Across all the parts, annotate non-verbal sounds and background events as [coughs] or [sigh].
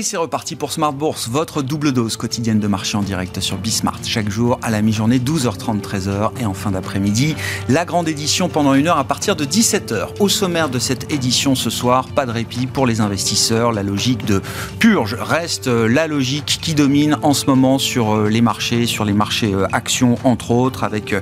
Et c'est reparti pour Smart Bourse, votre double dose quotidienne de marché en direct sur Bismart. Chaque jour à la mi-journée, 12h30, 13h et en fin d'après-midi, la grande édition pendant une heure à partir de 17h. Au sommaire de cette édition ce soir, pas de répit pour les investisseurs. La logique de purge reste euh, la logique qui domine en ce moment sur euh, les marchés, sur les marchés euh, actions entre autres, avec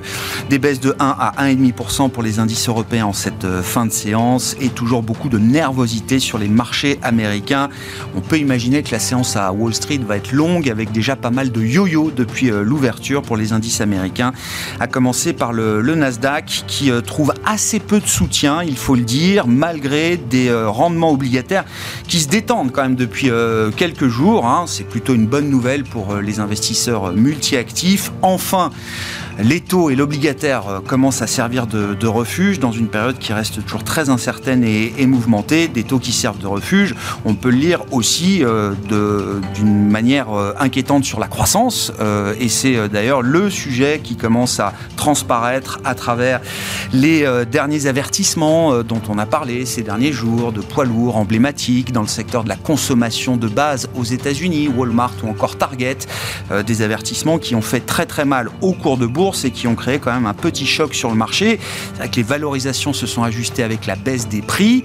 des baisses de 1 à 1,5% pour les indices européens en cette fin de séance et toujours beaucoup de nervosité sur les marchés américains. On peut imaginer que la séance à Wall Street va être longue avec déjà pas mal de yo-yo depuis euh, l'ouverture pour les indices américains, à commencer par le, Nasdaq qui euh, trouve assez peu de soutien, il faut le dire, malgré des euh, rendements obligataires qui se détendent quand même depuis quelques jours. Hein. C'est plutôt une bonne nouvelle pour les investisseurs multi-actifs. Enfin, les taux et l'obligataire commencent à servir de, refuge dans une période qui reste toujours très incertaine et, mouvementée. Des taux qui servent de refuge, on peut le lire aussi d'une manière euh, inquiétante sur la croissance. et c'est d'ailleurs le sujet qui commence à transparaître à travers les derniers avertissements dont on a parlé ces derniers jours, de poids lourds emblématiques dans le secteur de la consommation de base aux États-Unis, Walmart ou encore Target. des avertissements qui ont fait très très mal au cours de bourse et qui ont créé quand même un petit choc sur le marché. C'est vrai que les valorisations se sont ajustées avec la baisse des prix.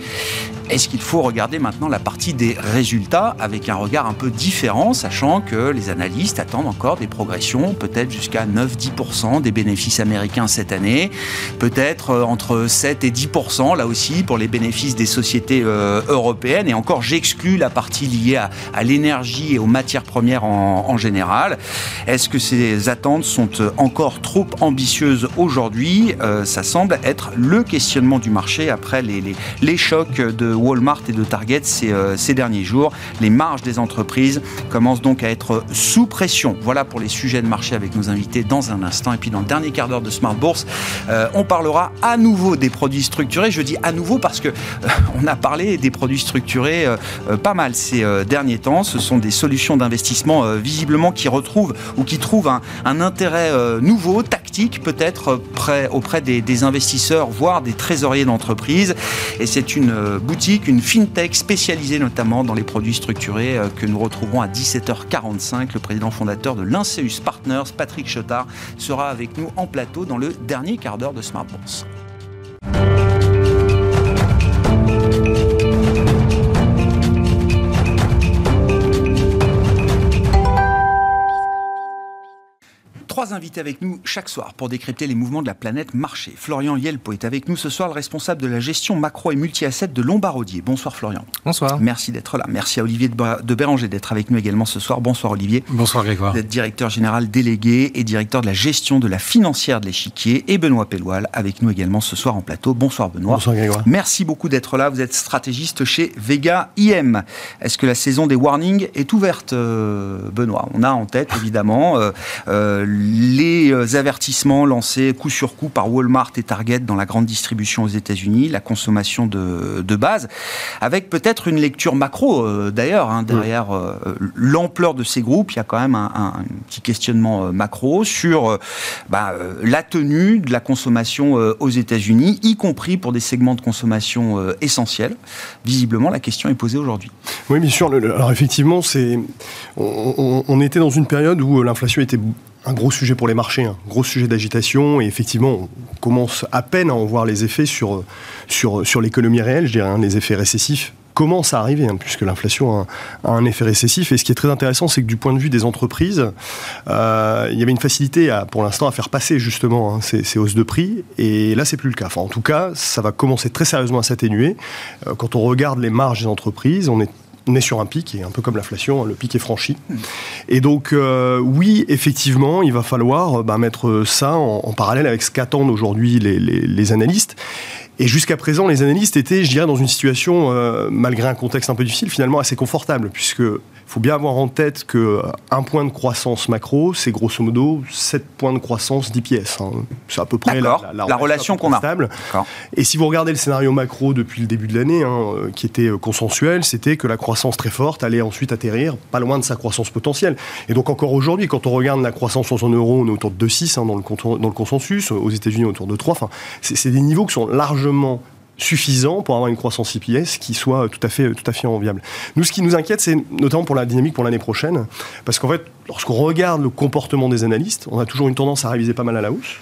Est-ce qu'il faut regarder maintenant la partie des résultats un regard un peu différent, sachant que les analystes attendent encore des progressions, peut-être jusqu'à 9-10% des bénéfices américains cette année, peut-être euh, entre 7 et 10% là aussi pour les bénéfices des sociétés euh, européennes, et encore j'exclus la partie liée à, l'énergie et aux matières premières en, général. Est-ce que ces attentes sont euh, encore trop ambitieuses aujourd'hui? Ça semble être le questionnement du marché après les, chocs de Walmart et de Target ces, derniers jours. Les marges des entreprises commencent donc à être sous pression. Voilà pour les sujets de marché avec nos invités dans un instant. Et puis dans le dernier quart d'heure de Smart Bourse, euh, on parlera à nouveau des produits structurés. Je dis à nouveau parce que euh, on a parlé des produits structurés pas mal ces derniers temps. Ce sont des solutions d'investissement visiblement qui retrouvent ou qui trouvent un, intérêt nouveau, tactique peut-être auprès des, des investisseurs, voire des trésoriers d'entreprise. Et c'est une boutique une fintech spécialisée notamment dans les produits structurés euh, que nous retrouverons à 17h45. Le président fondateur de l'Inseus Partners, Patrick Chotard, sera avec nous en plateau dans le dernier quart d'heure de Smart Bourse. Trois invités avec nous chaque soir pour décrypter les mouvements de la planète marché. Florian Yelpo est avec nous ce soir, le responsable de la gestion macro et multi-asset de Lombardier. Bonsoir Florian. Bonsoir. Merci d'être là. Merci à Olivier de Béranger d'être avec nous également ce soir. Bonsoir Olivier. Bonsoir Grégoire. D'être directeur général délégué et directeur de la gestion de la financière de l'échiquier. Et Benoît Pelloual avec nous également ce soir en plateau. Bonsoir Benoît. Bonsoir Grégoire. Merci beaucoup d'être là. Vous êtes stratégiste chez Vega IM. Est-ce que la saison des warnings est ouverte, euh, Benoît? On a en tête évidemment euh, euh, les avertissements lancés coup sur coup par Walmart et Target dans la grande distribution aux États-Unis, la consommation de, de base, avec peut-être une lecture macro euh, d'ailleurs hein, derrière euh, l'ampleur de ces groupes. Il y a quand même un, petit questionnement euh, macro sur bah, la tenue de la consommation aux États-Unis, y compris pour des segments de consommation essentiels. Visiblement, la question est posée aujourd'hui. Oui, bien sûr. Alors effectivement, c'est on, on était dans une période où l'inflation était un gros sujet pour les marchés, un gros sujet d'agitation. Et effectivement, on commence à peine à en voir les effets sur, l'économie réelle, je dirais, hein, les effets récessifs commencent à arriver, hein, puisque l'inflation a, un effet récessif. Et ce qui est très intéressant, c'est que du point de vue des entreprises, euh, il y avait une facilité pour l'instant à faire passer justement hein, ces, hausses de prix. Et là, c'est plus le cas. En tout cas, ça va commencer très sérieusement à s'atténuer. Euh, quand on regarde les marges des entreprises, on est on est sur un pic, et un peu comme l'inflation, hein, le pic est franchi. Et donc, euh, oui, effectivement, il va falloir euh, bah, mettre ça en, parallèle avec ce qu'attendent aujourd'hui les, analystes. Et jusqu'à présent, les analystes étaient, je dirais, dans une situation, euh, malgré un contexte un peu difficile, finalement assez confortable, puisque il faut bien avoir en tête que euh, point de croissance macro, c'est grosso modo 7 points de croissance d'IPS. Hein. C'est à peu près la, la, relation qu'on a. Et si vous regardez le scénario macro depuis le début de l'année, hein, euh, qui était euh, consensuel, c'était que la croissance très forte allait ensuite atterrir pas loin de sa croissance potentielle. Et donc encore aujourd'hui, quand on regarde la croissance en zone euro, on est autour de 2,6 hein, dans, le, dans le consensus, aux États-Unis autour de 3. Enfin, c'est des niveaux qui sont largement suffisant pour avoir une croissance IPS qui soit tout à fait, tout à fait enviable. Nous, ce qui nous inquiète, c'est notamment pour la dynamique pour l'année prochaine, parce qu'en fait, lorsqu'on regarde le comportement des analystes, on a toujours une tendance à réviser pas mal à la hausse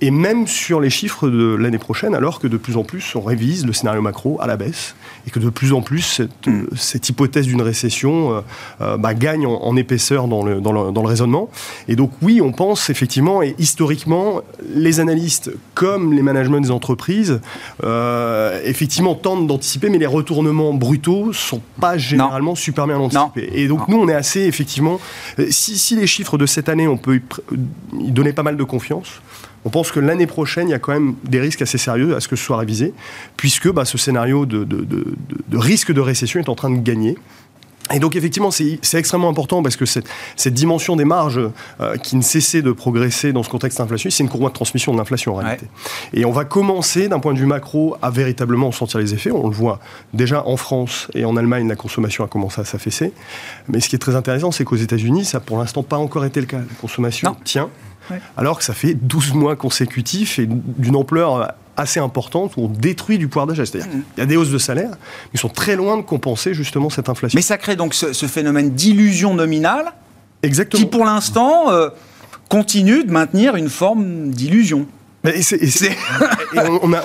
et même sur les chiffres de l'année prochaine, alors que de plus en plus on révise le scénario macro à la baisse, et que de plus en plus cette, mm. hypothèse d'une récession euh, euh, bah, gagne en, épaisseur dans le, dans, le, raisonnement. Et donc oui, on pense effectivement, et historiquement, les analystes comme les managements des entreprises, euh, effectivement tentent d'anticiper, mais les retournements brutaux sont pas généralement super bien anticipés. Et donc nous, on est assez effectivement, si, si les chiffres de cette année, on peut y donner pas mal de confiance, on pense que l'année prochaine, il y a quand même des risques assez sérieux à ce que ce soit révisé, puisque bah, ce scénario de, risque de récession est en train de gagner. Et donc effectivement, c'est extrêmement important parce que cette, dimension des marges euh, qui ne cessait de progresser dans ce contexte inflationniste, c'est une courroie de transmission de l'inflation en réalité. Et on va commencer d'un point de vue macro à véritablement sentir les effets. On le voit déjà en France et en Allemagne, la consommation a commencé à s'affaisser. Mais ce qui est très intéressant, c'est qu'aux États-Unis, ça n'a pour l'instant pas encore été le cas. La consommation tient alors que ça fait 12 mois consécutifs et d'une ampleur assez importante où on détruit du pouvoir d'achat. C'est-à-dire qu'il y a des hausses de salaire, mais ils sont très loin de compenser justement cette inflation. Mais ça crée donc ce, phénomène d'illusion nominale Exactement. qui pour l'instant euh, continue de maintenir une forme d'illusion. Et,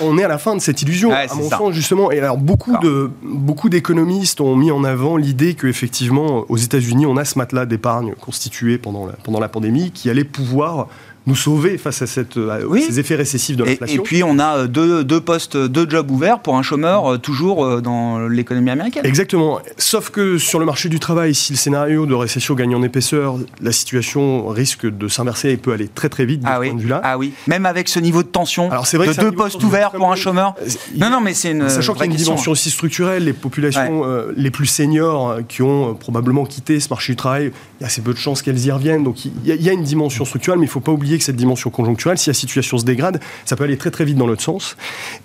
on, est à la fin de cette illusion, à mon sens, justement. Et alors, beaucoup, de, beaucoup d'économistes ont mis en avant l'idée qu'effectivement, aux États-Unis, on a ce matelas d'épargne constitué pendant pendant la pandémie qui allait pouvoir nous sauver face à cette, ces effets récessifs de l'inflation. Et, puis on a euh, deux, deux, postes, deux jobs ouverts pour un chômeur euh, toujours euh, dans l'économie américaine. Exactement. Sauf que sur le marché du travail, si le scénario de récession gagne en épaisseur, la situation risque de s'inverser et peut aller très très vite de ah ce point de vue-là. Ah oui. Même avec ce niveau de tension Alors, vrai de deux postes ouverts pour un chômeur. Non, non, mais c'est une. Sachant qu'il y a une dimension aussi structurelle, les populations les plus seniors qui ont probablement quitté ce marché du travail, il y a assez peu de chances qu'elles y reviennent. Donc il y, y, a une dimension structurelle, mais il ne faut pas oublier que cette dimension conjoncturelle, si la situation se dégrade, ça peut aller très très vite dans l'autre sens.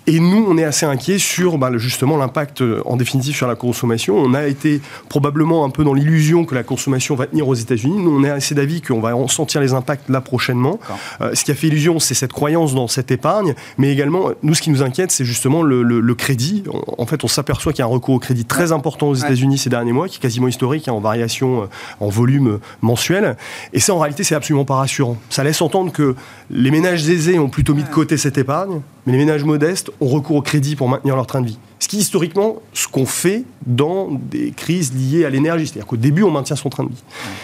Et nous, on est assez inquiets sur bah, justement l'impact euh, en définitive sur la consommation. On a été probablement un peu dans l'illusion que la consommation va tenir aux États-Unis. Nous, on est assez d'avis qu'on va en sentir les impacts là prochainement. Euh, ce qui a fait illusion, c'est cette croyance dans cette épargne, mais également, nous, ce qui nous inquiète, c'est justement le, crédit. En fait, on s'aperçoit qu'il y a un recours au crédit très important aux États-Unis ces derniers mois, qui est quasiment historique, hein, en variation, euh, en volume mensuel. Et ça, en réalité, c'est absolument pas rassurant. Ça laisse entendre que les ménages aisés ont plutôt mis de côté cette épargne, mais les ménages modestes ont recours au crédit pour maintenir leur train de vie. Ce qui, historiquement, ce qu'on fait dans des crises liées à l'énergie. C'est-à-dire qu'au début, on maintient son train de vie.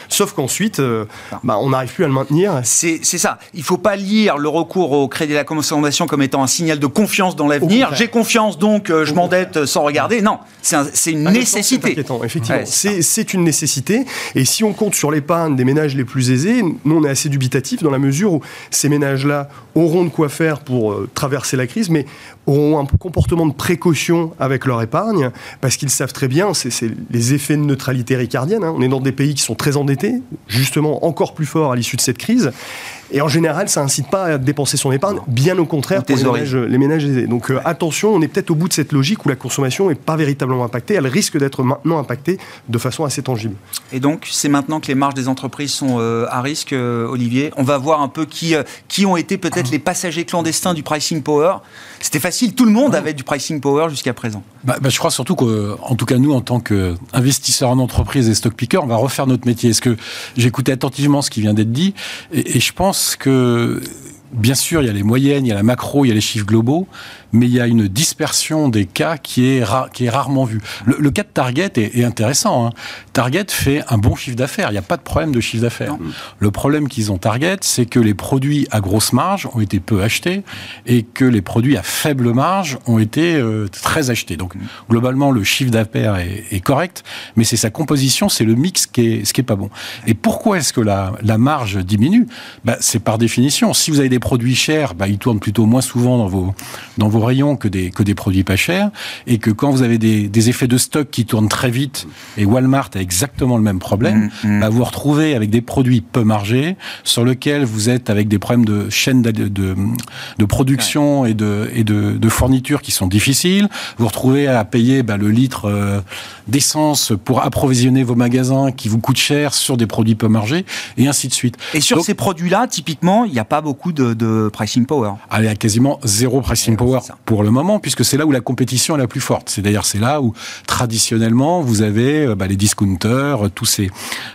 Sauf qu'ensuite, euh, bah, on n'arrive plus à le maintenir. C'est ça. Il ne faut pas lire le recours au crédit de la consommation comme étant un signal de confiance dans l'avenir. J'ai confiance, donc euh, je m'endette sans regarder. Non, c'est une nécessité. C'est effectivement. c'est une nécessité. Et si on compte sur l'épargne des ménages les plus aisés, nous, on est assez dubitatif dans la mesure où ces ménages-là auront de quoi faire pour euh, traverser la crise, mais auront un comportement de précaution avec leur épargne, parce qu'ils savent très bien, c'est les effets de neutralité ricardienne. Hein. On est dans des pays qui sont très endettés, justement encore plus forts à l'issue de cette crise. Et en général, ça incite pas à dépenser son épargne, bien au contraire pour les ménages, les ménages, aisés. Donc euh, attention, on est peut-être au bout de cette logique où la consommation n'est pas véritablement impactée. Elle risque d'être maintenant impactée de façon assez tangible. Et donc, c'est maintenant que les marges des entreprises sont euh, à risque, euh, Olivier. On va voir un peu qui, qui ont été peut-être les passagers clandestins du pricing power. C'était facile, tout le monde avait du pricing power jusqu'à présent. Bah, bah, je crois surtout qu'en tout cas, nous, en tant qu'investisseurs en entreprise et stock picker, on va refaire notre métier. Est-ce que j'écoutais attentivement ce qui vient d'être dit? Et, et je pense que bien sûr, il y a les moyennes, il y a la macro, il y a les chiffres globaux, mais il y a une dispersion des cas qui est, qui est rarement vue. Le, cas de Target est, intéressant. Hein. Target fait un bon chiffre d'affaires. Il n'y a pas de problème de chiffre d'affaires. Le problème qu'ils ont Target, c'est que les produits à grosse marge ont été peu achetés et que les produits à faible marge ont été euh, très achetés. Donc, globalement, le chiffre d'affaires est, correct, mais c'est sa composition, c'est le mix qui est, ce qui est pas bon. Et pourquoi est-ce que la, la marge diminue? Bah, C'est par définition. Si vous avez des produits chers, bah, ils tournent plutôt moins souvent dans vos, dans vos rayons que des, que des produits pas chers, et que quand vous avez des, des effets de stock qui tournent très vite, et Walmart a exactement le même problème, mm, mm. bah, vous vous retrouvez avec des produits peu margés, sur lesquels vous êtes avec des problèmes de chaîne de, de, de production et, de, et de, de fourniture qui sont difficiles, vous vous retrouvez à payer bah, le litre euh, d'essence pour approvisionner vos magasins qui vous coûte cher sur des produits peu margés, et ainsi de suite. Et sur ces produits-là, typiquement, il n'y a pas beaucoup de, de pricing power. Ah, il y a quasiment zéro pricing power pour le moment, puisque c'est là où la compétition est la plus forte. C'est d'ailleurs c'est là où traditionnellement vous avez euh, bah, les discounters, tous ces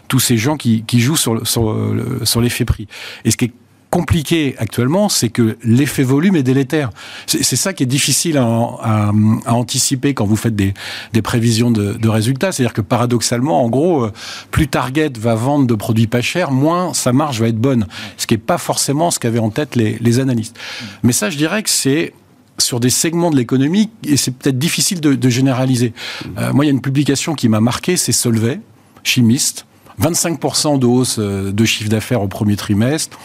tous ces gens qui, jouent sur sur, sur l'effet prix. Et ce qui est compliqué actuellement, c'est que l'effet volume est délétère. C'est ça qui est difficile à, anticiper quand vous faites des, des prévisions de, résultats. C'est-à-dire que paradoxalement, en gros, euh, plus Target va vendre de produits pas chers, moins sa marge va être bonne. Ce qui n'est pas forcément ce qu'avaient en tête les analystes. Mais ça, je dirais que c'est sur des segments de l'économie et c'est peut-être difficile de, de généraliser. Euh, moi, il y a une publication qui m'a marqué, c'est Solvay, chimiste. 25% de hausse euh, de chiffre d'affaires au premier trimestre,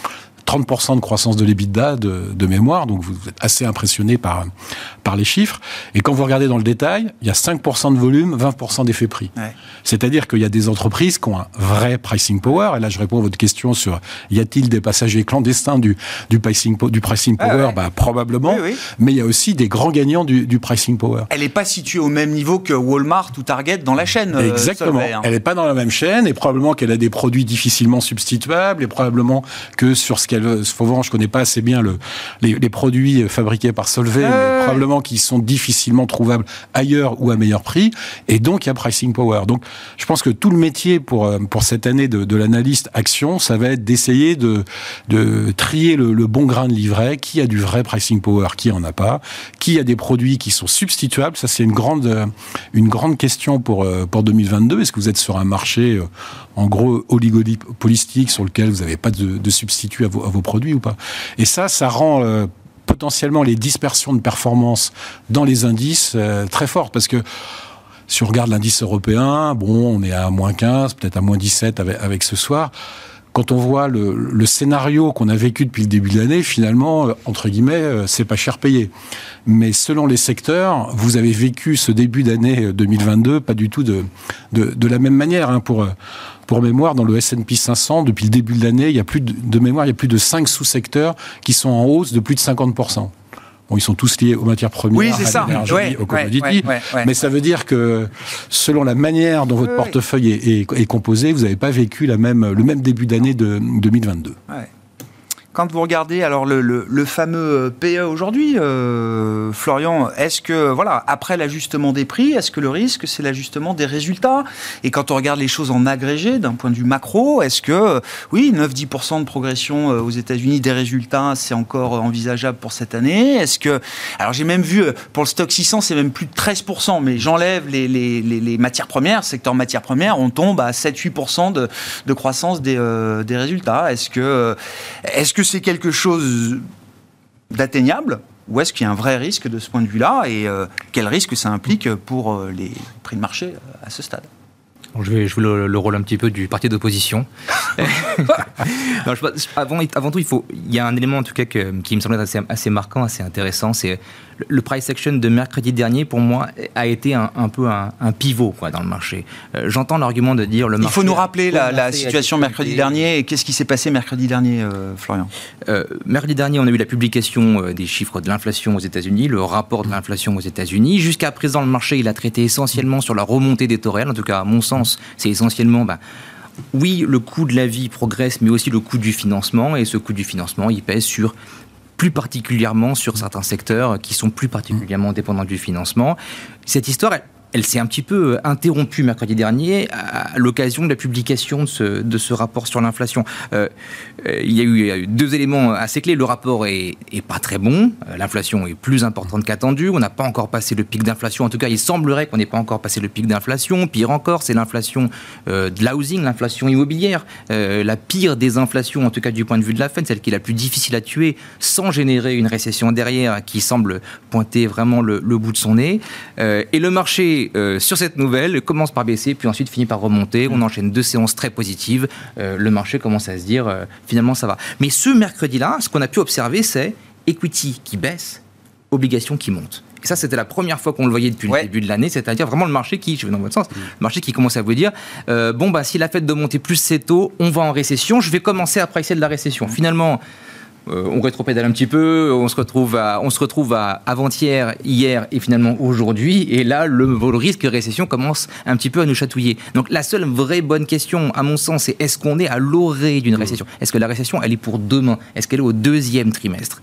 30% de croissance de l'EBITDA de, de, mémoire, donc vous êtes assez impressionné par, par les chiffres. Et quand vous regardez dans le détail, il y a 5% de volume, 20% d'effet prix. Ouais. C'est-à-dire qu'il y a des entreprises qui ont un vrai pricing power. Et là, je réponds à votre question sur y a-t-il des passagers clandestins du, du, pricing, du pricing power? ah ouais. bah, Probablement. Oui, oui. Mais il y a aussi des grands gagnants du, du pricing power. Elle n'est pas située au même niveau que Walmart ou Target dans la chaîne. euh, Exactement. Solvay, hein. Elle n'est pas dans la même chaîne et probablement qu'elle a des produits difficilement substituables et probablement que sur ce qu'elle faut voir, je connais pas assez bien le, les, les, produits fabriqués par Solvay, Ah mais probablement qui sont difficilement trouvables ailleurs ou à meilleur prix. Et donc, il y a pricing power. Donc, je pense que tout le métier pour, euh, pour cette année de, de l'analyste action, ça va être d'essayer de, de trier le, le, bon grain de livret, qui a du vrai pricing power, qui en a pas, qui a des produits qui sont substituables? Ça, c'est une grande, une grande question pour, euh, pour 2022. Est-ce que vous êtes sur un marché, euh, en gros, oligopolistique sur lequel vous n'avez pas de, de substitut à vos, vos produits ou pas Et ça, ça rend euh, potentiellement les dispersions de performance dans les indices euh, très fortes parce que si on regarde l'indice européen, bon, on est à moins 15, peut-être à moins 17 avec, avec ce soir quand on voit le, scénario qu'on a vécu depuis le début de l'année, finalement, euh, entre guillemets, c'est pas cher payé. Mais selon les secteurs, vous avez vécu ce début d'année 2022 pas du tout de, de, de la même manière. Hein, pour, pour mémoire, dans le S&P 500, depuis le début de l'année, il y a plus de, de mémoire, il y a plus de 5 sous-secteurs qui sont en hausse de plus de 50%. Bon, ils sont tous liés aux matières premières, oui, à l'énergie, ouais, aux commodities. Ouais, ouais, mais ça veut dire que selon la manière dont votre portefeuille est, est, est, composé, vous n'avez pas vécu la même, le même début d'année de 2022 quand vous regardez alors le, fameux PE aujourd'hui, euh, Florian, est-ce que voilà après l'ajustement des prix, est-ce que le risque c'est l'ajustement des résultats? Et quand on regarde les choses en agrégé d'un point de vue macro, est-ce que oui 9-10% de progression euh, aux États-Unis des résultats c'est encore envisageable pour cette année? Est-ce que alors j'ai même vu pour le stock 600 c'est même plus de 13%, mais j'enlève les, les, les, les, matières premières, secteur matières premières, on tombe à 7-8% de, croissance des, euh, des résultats. Est-ce que est-ce que c'est quelque chose d'atteignable ou est-ce qu'il y a un vrai risque de ce point de vue-là et euh, quel risque ça implique pour euh, les prix de marché euh, à ce stade? Je vais jouer le, le, rôle un petit peu du parti d'opposition. [laughs] avant, avant tout, il, faut, il y a un élément en tout cas que, qui me semble assez, assez marquant, assez intéressant, c'est le, price action de mercredi dernier, pour moi, a été un, un peu un, un, pivot quoi, dans le marché. Euh, J'entends l'argument de dire le marché... Il faut nous rappeler la, la situation mercredi dernier et qu'est-ce qui s'est passé mercredi dernier, euh, Florian? Euh, Mercredi dernier, on a eu la publication des chiffres de l'inflation aux États-Unis, le rapport de l'inflation aux États-Unis. Jusqu'à présent, le marché, il a traité essentiellement sur la remontée des taux réels, en tout cas à mon sens, c'est essentiellement... Ben, oui, le coût de la vie progresse, mais aussi le coût du financement. Et ce coût du financement, il pèse sur plus particulièrement sur certains secteurs qui sont plus particulièrement dépendants du financement. Cette histoire, elle s'est un petit peu interrompue mercredi dernier à l'occasion de la publication de ce, rapport sur l'inflation. Euh, il y a eu deux éléments assez clés. Le rapport est, pas très bon. L'inflation est plus importante qu'attendue. On n'a pas encore passé le pic d'inflation. En tout cas, il semblerait qu'on n'ait pas encore passé le pic d'inflation. Pire encore, c'est l'inflation euh, de l'housing, l'inflation immobilière. Euh, la pire des inflations, en tout cas du point de vue de la Fed, celle qui est la plus difficile à tuer sans générer une récession derrière qui semble pointer vraiment le, le bout de son nez. Euh, et le marché euh, sur cette nouvelle commence par baisser, puis ensuite finit par remonter. On enchaîne deux séances très positives. Euh, le marché commence à se dire euh, finalement ça va. Mais ce mercredi-là, ce qu'on a pu observer, c'est equity qui baisse, obligations qui montent. Et ça, c'était la première fois qu'on le voyait depuis ouais. le début de l'année, c'est-à-dire vraiment le marché qui, je vais dans votre sens, mmh. le marché qui commence à vous dire bon, bah, si la fête de monter plus ses taux, on va en récession, je vais commencer à pricer de la récession. Mmh. Finalement, euh, on rétropédale un petit peu, on se retrouve à, on se retrouve à avant-hier, hier et finalement aujourd'hui. Et là, le, le, risque de récession commence un petit peu à nous chatouiller. Donc la seule vraie bonne question, à mon sens, c'est est-ce qu'on est à l'orée d'une récession? Est-ce que la récession, elle est pour demain? Est-ce qu'elle est au deuxième trimestre?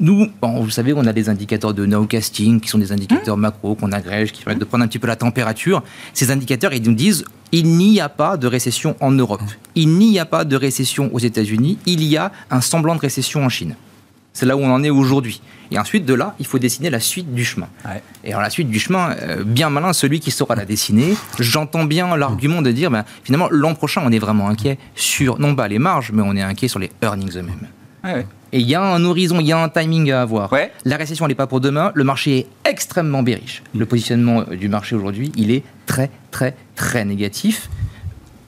Nous, bon, vous savez, on a des indicateurs de nowcasting qui sont des indicateurs macro qu'on agrège, qui permettent de prendre un petit peu la température. Ces indicateurs, ils nous disent il n'y a pas de récession en Europe, il n'y a pas de récession aux États-Unis, il y a un semblant de récession en Chine. C'est là où on en est aujourd'hui. Et ensuite, de là, il faut dessiner la suite du chemin. Ouais. Et alors, la suite du chemin, euh, bien malin, celui qui saura la dessiner. J'entends bien l'argument de dire, ben, finalement, l'an prochain, on est vraiment inquiet sur, non pas les marges, mais on est inquiet sur les earnings eux-mêmes. Ouais. Et il y a un horizon, il y a un timing à avoir. Ouais. La récession, elle n'est pas pour demain. Le marché est extrêmement bearish. Le positionnement euh, du marché aujourd'hui, il est très, très, très négatif.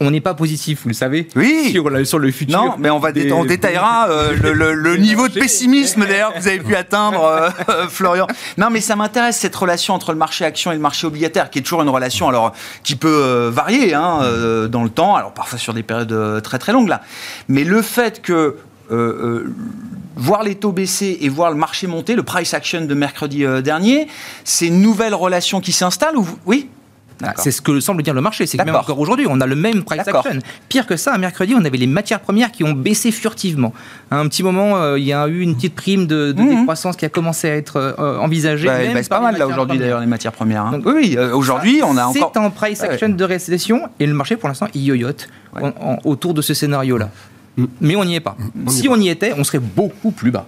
On n'est pas positif, vous le savez, Oui. sur, le- sur le futur. Non, mais on va des- on détaillera euh, le, le- le des [laughs] niveau de pessimisme d'ailleurs que vous avez pu atteindre, euh, [laughs] Florian. Non, mais ça m'intéresse cette relation entre le marché action et le marché obligataire, qui est toujours une relation alors qui peut euh, varier hein, dans le temps, alors parfois sur des périodes très très longues là. Mais le fait que euh, euh, voir les taux baisser et voir le marché monter, le price action de mercredi euh, dernier, c'est une nouvelle relation qui s'installe ou oui Ah, D'accord. C'est ce que semble dire le marché. C'est que même encore aujourd'hui, on a le même price action. Pire que ça, un mercredi, on avait les matières premières qui ont baissé furtivement. À un petit moment, euh, il y a eu une petite prime de, de Mhm. décroissance qui a commencé à être euh, envisagée. Bah, même bah, c'est pas mal là aujourd'hui d'ailleurs les matières premières. hein. Donc, oui, euh, aujourd'hui on a encore. C'est un price Ouais. action de récession et le marché pour l'instant il yoyote Ouais. en- en- autour de ce scénario-là. Mm. Mais on n'y est pas. On si est on y était, on serait beaucoup plus bas.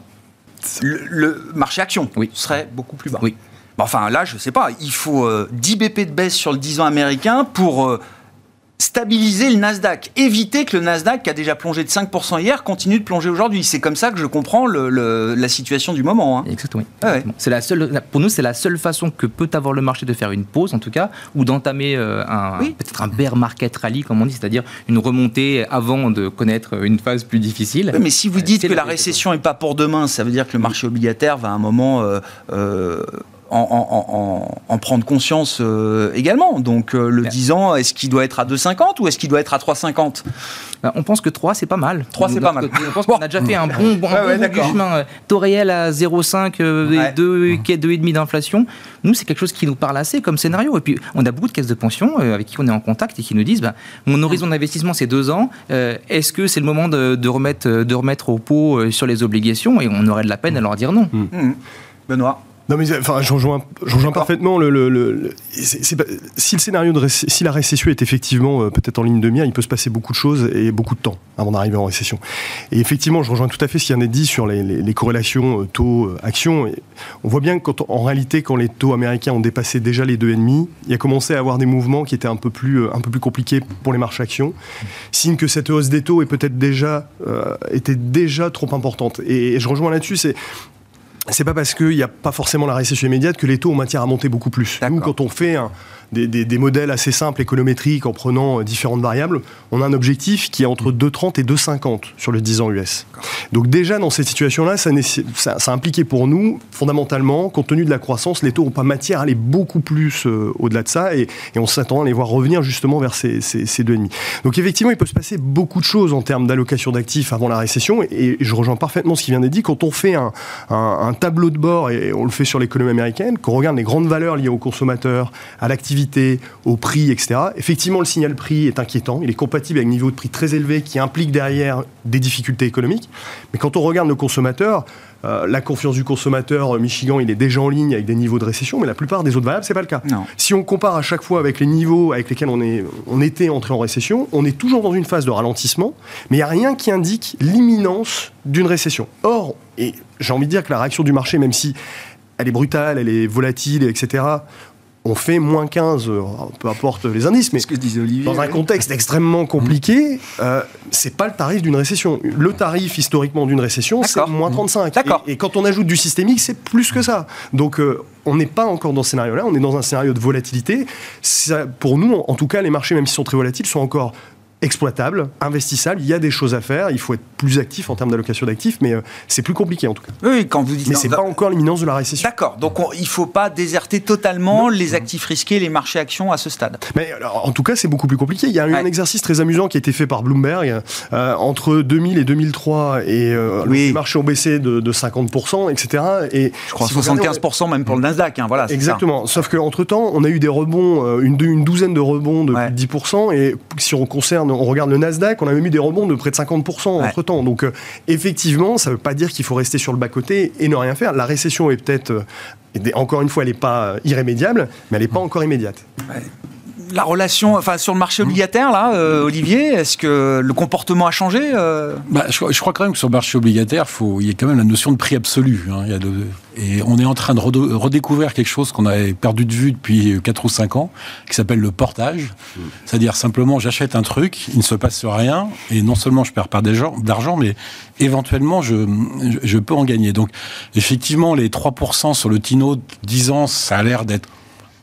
le, le marché action Oui. serait beaucoup plus bas. Oui. Enfin, là, je sais pas, il faut euh, 10 BP de baisse sur le 10 ans américain pour euh, stabiliser le Nasdaq. Éviter que le Nasdaq, qui a déjà plongé de 5% hier, continue de plonger aujourd'hui. C'est comme ça que je comprends le- le- la situation du moment. hein. Exactement. Ah ouais. Exactement. C'est la seule. Pour nous, c'est la seule façon que peut avoir le marché de faire une pause, en tout cas, ou d'entamer euh, un Oui. peut-être un bear market rally, comme on dit, c'est-à-dire une remontée avant de connaître une phase plus difficile. Mais si vous Euh, dites que la récession n'est pas pour demain, ça veut dire que le marché obligataire va à un moment euh, euh, en, en- en- en prendre conscience euh, également. Donc euh, le Bien. 10 ans, est-ce qu'il doit être à 2,50 ou est-ce qu'il doit être à 3,50 Euh, On pense que 3, c'est pas mal. 3, c'est pas mal. côté, On pense qu'on a déjà fait un bon, bon, un [laughs] Ouais, bon ouais, bout d'accord. du chemin. Euh, Taux réel à 0,5 euh, Ouais. et 2, qui est 2,5 d'inflation. Nous, c'est quelque chose qui nous parle assez comme scénario. Et puis, on a beaucoup de caisses de pension euh, avec qui on est en contact et qui nous disent bah, mon horizon d'investissement, c'est deux ans. Euh, Est-ce que c'est le moment de, de remettre, de remettre au pot euh, sur les obligations? Et on aurait de la peine à leur dire non. Mhm. Benoît? Non mais enfin, je rejoins, je rejoins D'accord. parfaitement le. le- si le scénario de si la récession est effectivement euh, peut-être en ligne de mire, il peut se passer beaucoup de choses et beaucoup de temps avant d'arriver en récession. Et effectivement, je rejoins tout à fait ce qui en est dit sur les, les- les corrélations euh, taux euh, on voit bien que quand, en réalité, quand les taux américains ont dépassé déjà les deux et demi, il y a commencé à avoir des mouvements qui étaient un peu plus un peu plus compliqués pour les marchés actions. Signe que cette hausse des taux est peut-être déjà euh, était déjà trop importante. Et, et je rejoins là-dessus. C'est c'est pas parce qu'il n'y a pas forcément la récession immédiate que les taux ont matière à monter beaucoup plus. Nous, quand on fait un- des, modèles assez simples économétriques en prenant euh, différentes variables, on a un objectif qui est entre 2,30 et 2,50 sur le 10 ans US. Donc déjà, dans cette situation-là, ça, impliquait pour nous, fondamentalement, compte tenu de la croissance, les taux n'ont pas matière à aller beaucoup plus euh, au-delà de ça, et, on s'attend à les voir revenir justement vers ces, ces, ces 2,5. Donc effectivement, il peut se passer beaucoup de choses en termes d'allocation d'actifs avant la récession, et, je rejoins parfaitement ce qui vient d'être dit. Quand on fait un, un- un tableau de bord, et on le fait sur l'économie américaine, qu'on regarde les grandes valeurs liées aux consommateurs, à l'activité, au prix, etc., effectivement, le signal prix est inquiétant. Il est compatible avec un niveau de prix très élevé qui implique derrière des difficultés économiques. Mais quand on regarde le consommateur, euh, la confiance du consommateur, euh, Michigan, il est déjà en ligne avec des niveaux de récession, mais la plupart des autres variables, c'est pas le cas. Non. Si on compare à chaque fois avec les niveaux avec lesquels on, est, on était entré en récession, on est toujours dans une phase de ralentissement, mais il n'y a rien qui indique l'imminence d'une récession. Or, et j'ai envie de dire que la réaction du marché, même si elle est brutale, elle est volatile, etc., on fait moins 15, euh, peu importe les indices, mais ce que disait Olivier. dans un contexte extrêmement compliqué, euh, c'est pas le tarif d'une récession. Le tarif historiquement d'une récession, c'est moins 35. D'accord. Et, et quand on ajoute du systémique, c'est plus que ça. Donc euh, on n'est pas encore dans ce scénario-là, on est dans un scénario de volatilité. Ça, pour nous, en, en tout cas, les marchés, même s'ils sont très volatiles, sont encore exploitables, investissables. Il y a des choses à faire. Il faut être plus actif en termes d'allocation d'actifs, mais euh, c'est plus compliqué en tout cas. Oui, quand vous dites. Mais c'est pas encore l'imminence de la récession. D'accord, donc on- il ne faut pas déserter totalement les actifs risqués, les marchés actions à ce stade. Mais alors, en tout cas, c'est beaucoup plus compliqué. Il y a eu Ouais. un exercice très amusant qui a été fait par Bloomberg euh, entre 2000 et 2003, et euh, Oui. les marchés ont baissé de, de 50%, etc. Et Je crois si vous regardez, 75% même pour le Nasdaq. hein, voilà, c'est ça. Exactement. Sauf qu'entre temps, on a eu des rebonds, euh, une, une douzaine de rebonds de Ouais. plus de 10%. Et si on concerne, on regarde le Nasdaq, on a même eu des rebonds de près de 50% entre temps. Donc euh, effectivement, ça ne veut pas dire qu'il faut rester sur le bas-côté et ne rien faire. La récession est peut-être, euh, encore une fois, elle n'est pas irrémédiable, mais elle n'est pas encore immédiate la relation, enfin sur le marché obligataire, là, euh, Olivier, est-ce que le comportement a changé euh? Bah, je, crois quand même que sur le marché obligataire, faut, il y a quand même la notion de prix absolu. Hein. et on est en train de redécouvrir quelque chose qu'on avait perdu de vue depuis 4 ou 5 ans, qui s'appelle le portage. C'est-à-dire simplement, j'achète un truc, il ne se passe rien, et non seulement je perds pas d'argent, mais éventuellement, je, je, peux en gagner. Donc, effectivement, les 3% sur le Tino 10 ans, ça a l'air d'être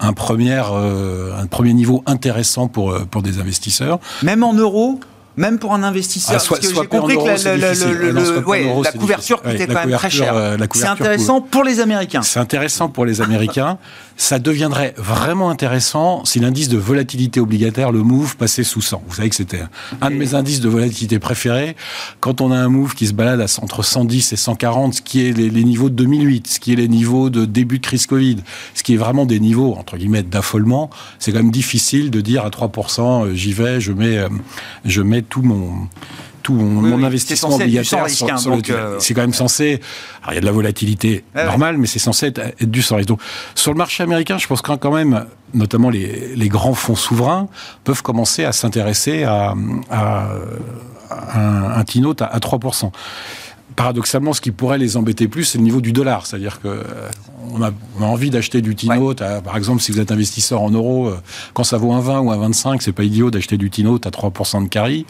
un premier, euh, un premier niveau intéressant pour, euh, pour des investisseurs. Même en euros même pour un investisseur, ah, parce que j'ai compris que la, couverture coûtait quand même très cher. Euh, c'est intéressant pour les Américains. C'est intéressant pour les Américains. [laughs] ça deviendrait vraiment intéressant si l'indice de volatilité obligataire, le MOVE, passait sous 100. Vous savez que c'était un de mes indices de volatilité préférés. Quand on a un MOVE qui se balade entre 110 et 140, ce qui est les, les, niveaux de 2008, ce qui est les niveaux de début de crise Covid, ce qui est vraiment des niveaux, entre guillemets, d'affolement, c'est quand même difficile de dire à 3%, euh, j'y vais, je mets, euh, je mets tout mon tout mon, investissement obligataire hein, euh, c'est quand même censé alors il y a de la volatilité normale mais c'est censé être, du sans risque. Donc sur le marché américain je pense que quand même notamment les, les grands fonds souverains peuvent commencer à s'intéresser à, à, un, un T-note à, à 3% paradoxalement, ce qui pourrait les embêter plus, c'est le niveau du dollar. C'est-à-dire que euh, on, a, envie d'acheter du T-note. Par exemple, si vous êtes investisseur en euros, euh, quand ça vaut un 20 ou un 25, c'est pas idiot d'acheter du T-note à 3% de carry.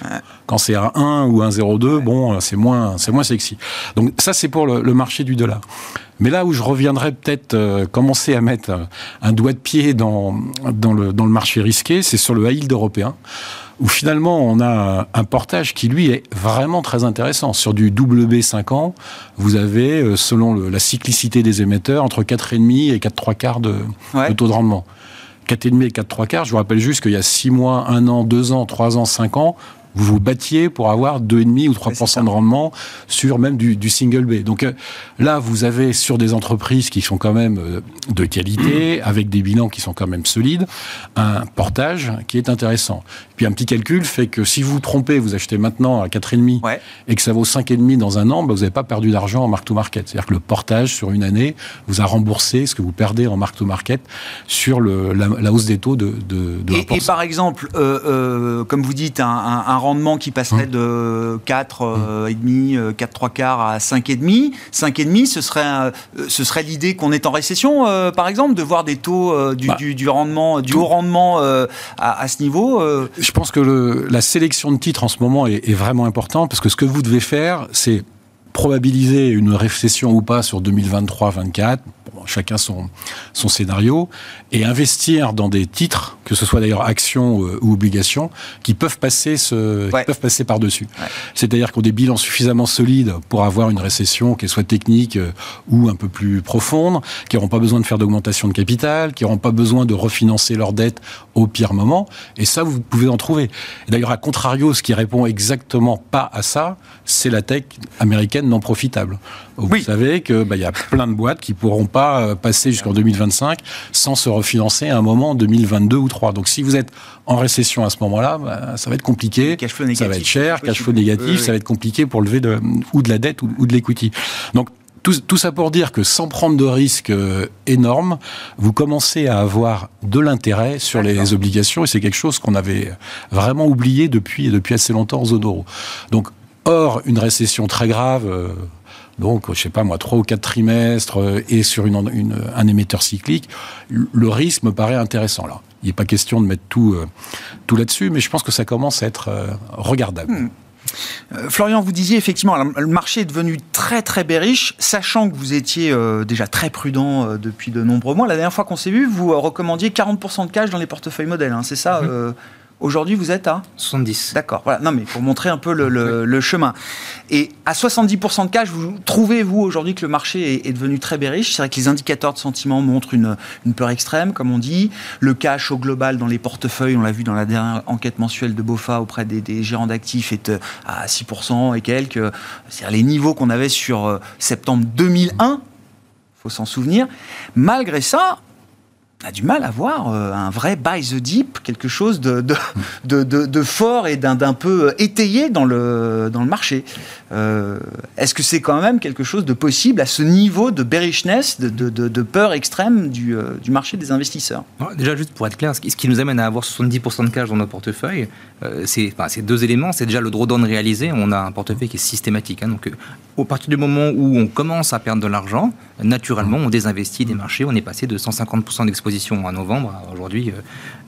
Quand c'est à 1 ou un 0,2, bon, c'est moins, c'est moins sexy. Donc ça, c'est pour le, marché du dollar. Mais là où je reviendrai peut-être euh, commencer à mettre un doigt de pied dans, dans, le, dans le marché risqué, c'est sur le high yield européen où finalement on a un portage qui lui est vraiment très intéressant. Sur du WB 5 ans, vous avez, euh, selon la cyclicité des émetteurs, entre 4,5 et 4 3 quarts de, de taux de rendement. 4,5 et 4 3 quarts, je vous rappelle juste qu'il y a 6 mois, 1 an, 2 ans, 3 ans, 5 ans, vous vous battiez pour avoir 2,5 ou 3% de rendement sur même du, du single B. Donc euh, là, vous avez sur des entreprises qui sont quand même euh, de qualité, [clears throat] avec des bilans qui sont quand même solides, un portage qui est intéressant. Puis un petit calcul fait que si vous vous trompez, vous achetez maintenant à 4,5 et que ça vaut 5,5 dans un an, bah, vous n'avez pas perdu d'argent en mark-to-market. C'est-à-dire que le portage sur une année vous a remboursé ce que vous perdez en mark-to-market sur le, la, hausse des taux de, de, de et, et, par exemple, euh, euh, comme vous dites, un, un, un, rendement qui passerait hum. de 4,5, euh, hum. 4 3 quarts à 5,5, 5,5, ce serait, ce serait l'idée qu'on est en récession, par exemple, de voir des taux du, bah, du, du, rendement, du haut rendement à, à, ce niveau je pense que le, la sélection de titres en ce moment est, est vraiment importante parce que ce que vous devez faire, c'est probabiliser une récession ou pas sur 2023-24 chacun son, son scénario, et investir dans des titres, que ce soit d'ailleurs actions euh, ou obligations, qui peuvent passer, ce, qui peuvent passer par-dessus. C'est-à-dire qu'on des bilans suffisamment solides pour avoir une récession, qu'elle soit technique euh, ou un peu plus profonde, qui n'auront pas besoin de faire d'augmentation de capital, qui n'auront pas besoin de refinancer leurs dettes au pire moment. Et ça, vous pouvez en trouver. D'ailleurs, à contrario, ce qui répond exactement pas à ça, c'est la tech américaine non profitable. Vous savez qu'il bah, y a plein de boîtes qui pourront pas euh, passer jusqu'en 2025 sans se refinancer à un moment en 2022 ou 3. Donc si vous êtes en récession à ce moment-là, bah, ça va être compliqué, ça va être cher, cash flow négatif, ça va être compliqué pour lever de, ou de la dette ou, de l'equity. Donc tout, tout, ça pour dire que sans prendre de risques euh, énormes, vous commencez à avoir de l'intérêt sur les obligations et c'est quelque chose qu'on avait vraiment oublié depuis, depuis assez longtemps en zone euro. Donc, hors une récession très grave, euh, donc je sais pas moi, trois ou quatre trimestres euh, et sur une, une, un émetteur cyclique, le risque me paraît intéressant là. Il n'est pas question de mettre tout, euh, tout là-dessus, mais je pense que ça commence à être euh, regardable. Hmm. Florian, vous disiez effectivement, le marché est devenu très très bearish, sachant que vous étiez euh, déjà très prudent euh, depuis de nombreux mois. La dernière fois qu'on s'est vu, vous recommandiez 40% de cash dans les portefeuilles modèles, hein, c'est ça euh, Aujourd'hui, vous êtes à 70. D'accord. Voilà. Non, mais pour montrer un peu le, le, le chemin. Et à 70% de cash, vous trouvez-vous aujourd'hui que le marché est, est, devenu très bearish C'est vrai que les indicateurs de sentiment montrent une, une, peur extrême, comme on dit. Le cash au global dans les portefeuilles, on l'a vu dans la dernière enquête mensuelle de BOFA auprès des, des gérants d'actifs, est euh, à 6% et quelques. C'est-à-dire les niveaux qu'on avait sur euh, septembre 2001. Faut s'en souvenir. Malgré ça, a du mal à voir euh, un vrai buy the deep, quelque chose de, fort et d'un peu étayé dans le, marché. Euh, Est-ce que c'est quand même quelque chose de possible à ce niveau de bearishness, de, peur extrême du, euh, du, marché des investisseurs? Déjà, juste pour être clair, ce qui, nous amène à avoir 70% de cash dans nos portefeuilles, euh, c'est deux éléments. C'est déjà le drawdown réalisé. On a un portefeuille qui est systématique. Hein, donc, au partir du moment où on commence à perdre de l'argent, naturellement, on désinvestit des marchés. On est passé de 150% d'exposition en novembre à aujourd'hui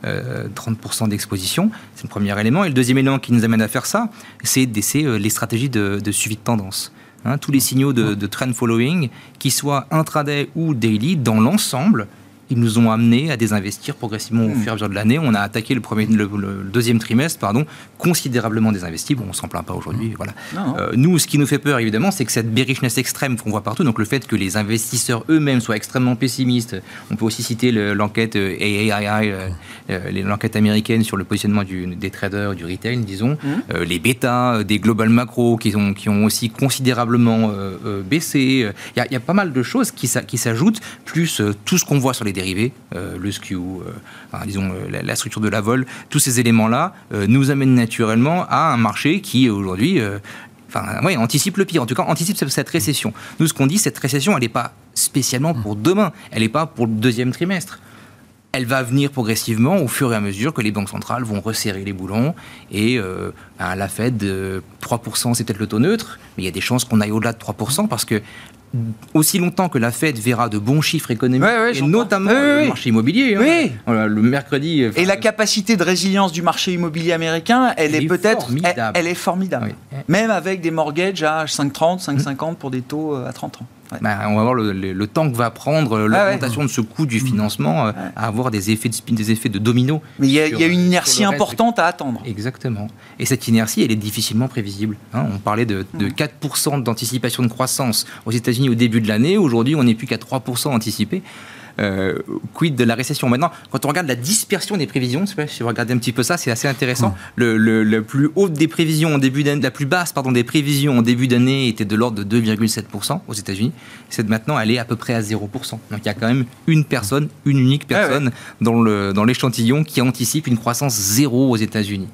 30% euh, d'exposition. C'est le premier élément. Et le deuxième élément qui nous amène à faire ça, c'est euh, les stratégies de, suivi de tendance. Hein, tous les signaux de, de trend following, qu'ils soient intraday ou daily, dans l'ensemble, ils nous ont amenés à désinvestir progressivement au hmm. fur et à mesure de l'année. On a attaqué le, premier, le, deuxième trimestre pardon, considérablement désinvesti. Bon, on s'en plaint pas aujourd'hui. Voilà. Euh, nous, ce qui nous fait peur, évidemment, c'est que cette bearishness extrême qu'on voit partout, donc le fait que les investisseurs eux-mêmes soient extrêmement pessimistes. On peut aussi citer l'enquête AAII, euh, euh, l'enquête américaine sur le positionnement du, des traders, du retail, disons. Hmm. les bêtas, des global macro qui ont, qui ont aussi considérablement baissé. Il y, y, a pas mal de choses qui s'ajoutent, plus tout ce qu'on voit sur les dérivés, euh, le skew, euh, disons euh, la, structure de la vol, tous ces éléments-là nous amènent naturellement à un marché qui aujourd'hui Enfin, ouais, anticipe le pire, en tout cas anticipe cette récession. Nous, ce qu'on dit, cette récession, elle n'est pas spécialement pour demain, elle n'est pas pour le deuxième trimestre. Elle va venir progressivement au fur et à mesure que les banques centrales vont resserrer les boulons. Et ben, la Fed, 3%, c'est peut-être le taux neutre, mais il y a des chances qu'on aille au-delà de 3% parce que aussi longtemps que la Fed verra de bons chiffres économiques, et notamment le marché immobilier. Hein. le mercredi. Et la capacité de résilience du marché immobilier américain, elle, est, peut-être. Elle, est formidable. Même avec des mortgages à 5,30, 5,50 pour des taux euh, à 30 ans. Bah, on va voir le, temps que va prendre l'augmentation de ce coût du financement euh, à avoir des effets de, des effets de domino. Mais il y, a, une inertie importante à attendre. Exactement. Et cette inertie, elle est difficilement prévisible. Hein. on parlait de, 4% d'anticipation de croissance aux États-Unis au début de l'année. Aujourd'hui, on n'est plus qu'à 3% anticipé. Euh, quid de la récession Maintenant, quand on regarde la dispersion des prévisions, si vous regardez un petit peu ça, c'est assez intéressant. Mmh. Le, plus haut des prévisions en début d'année, la plus basse pardon des prévisions en début d'année était de l'ordre de 2,7% aux États-Unis. C'est maintenant elle est à peu près à 0%. Donc il y a quand même une personne, une unique personne dans l'échantillon qui anticipe une croissance zéro aux États-Unis.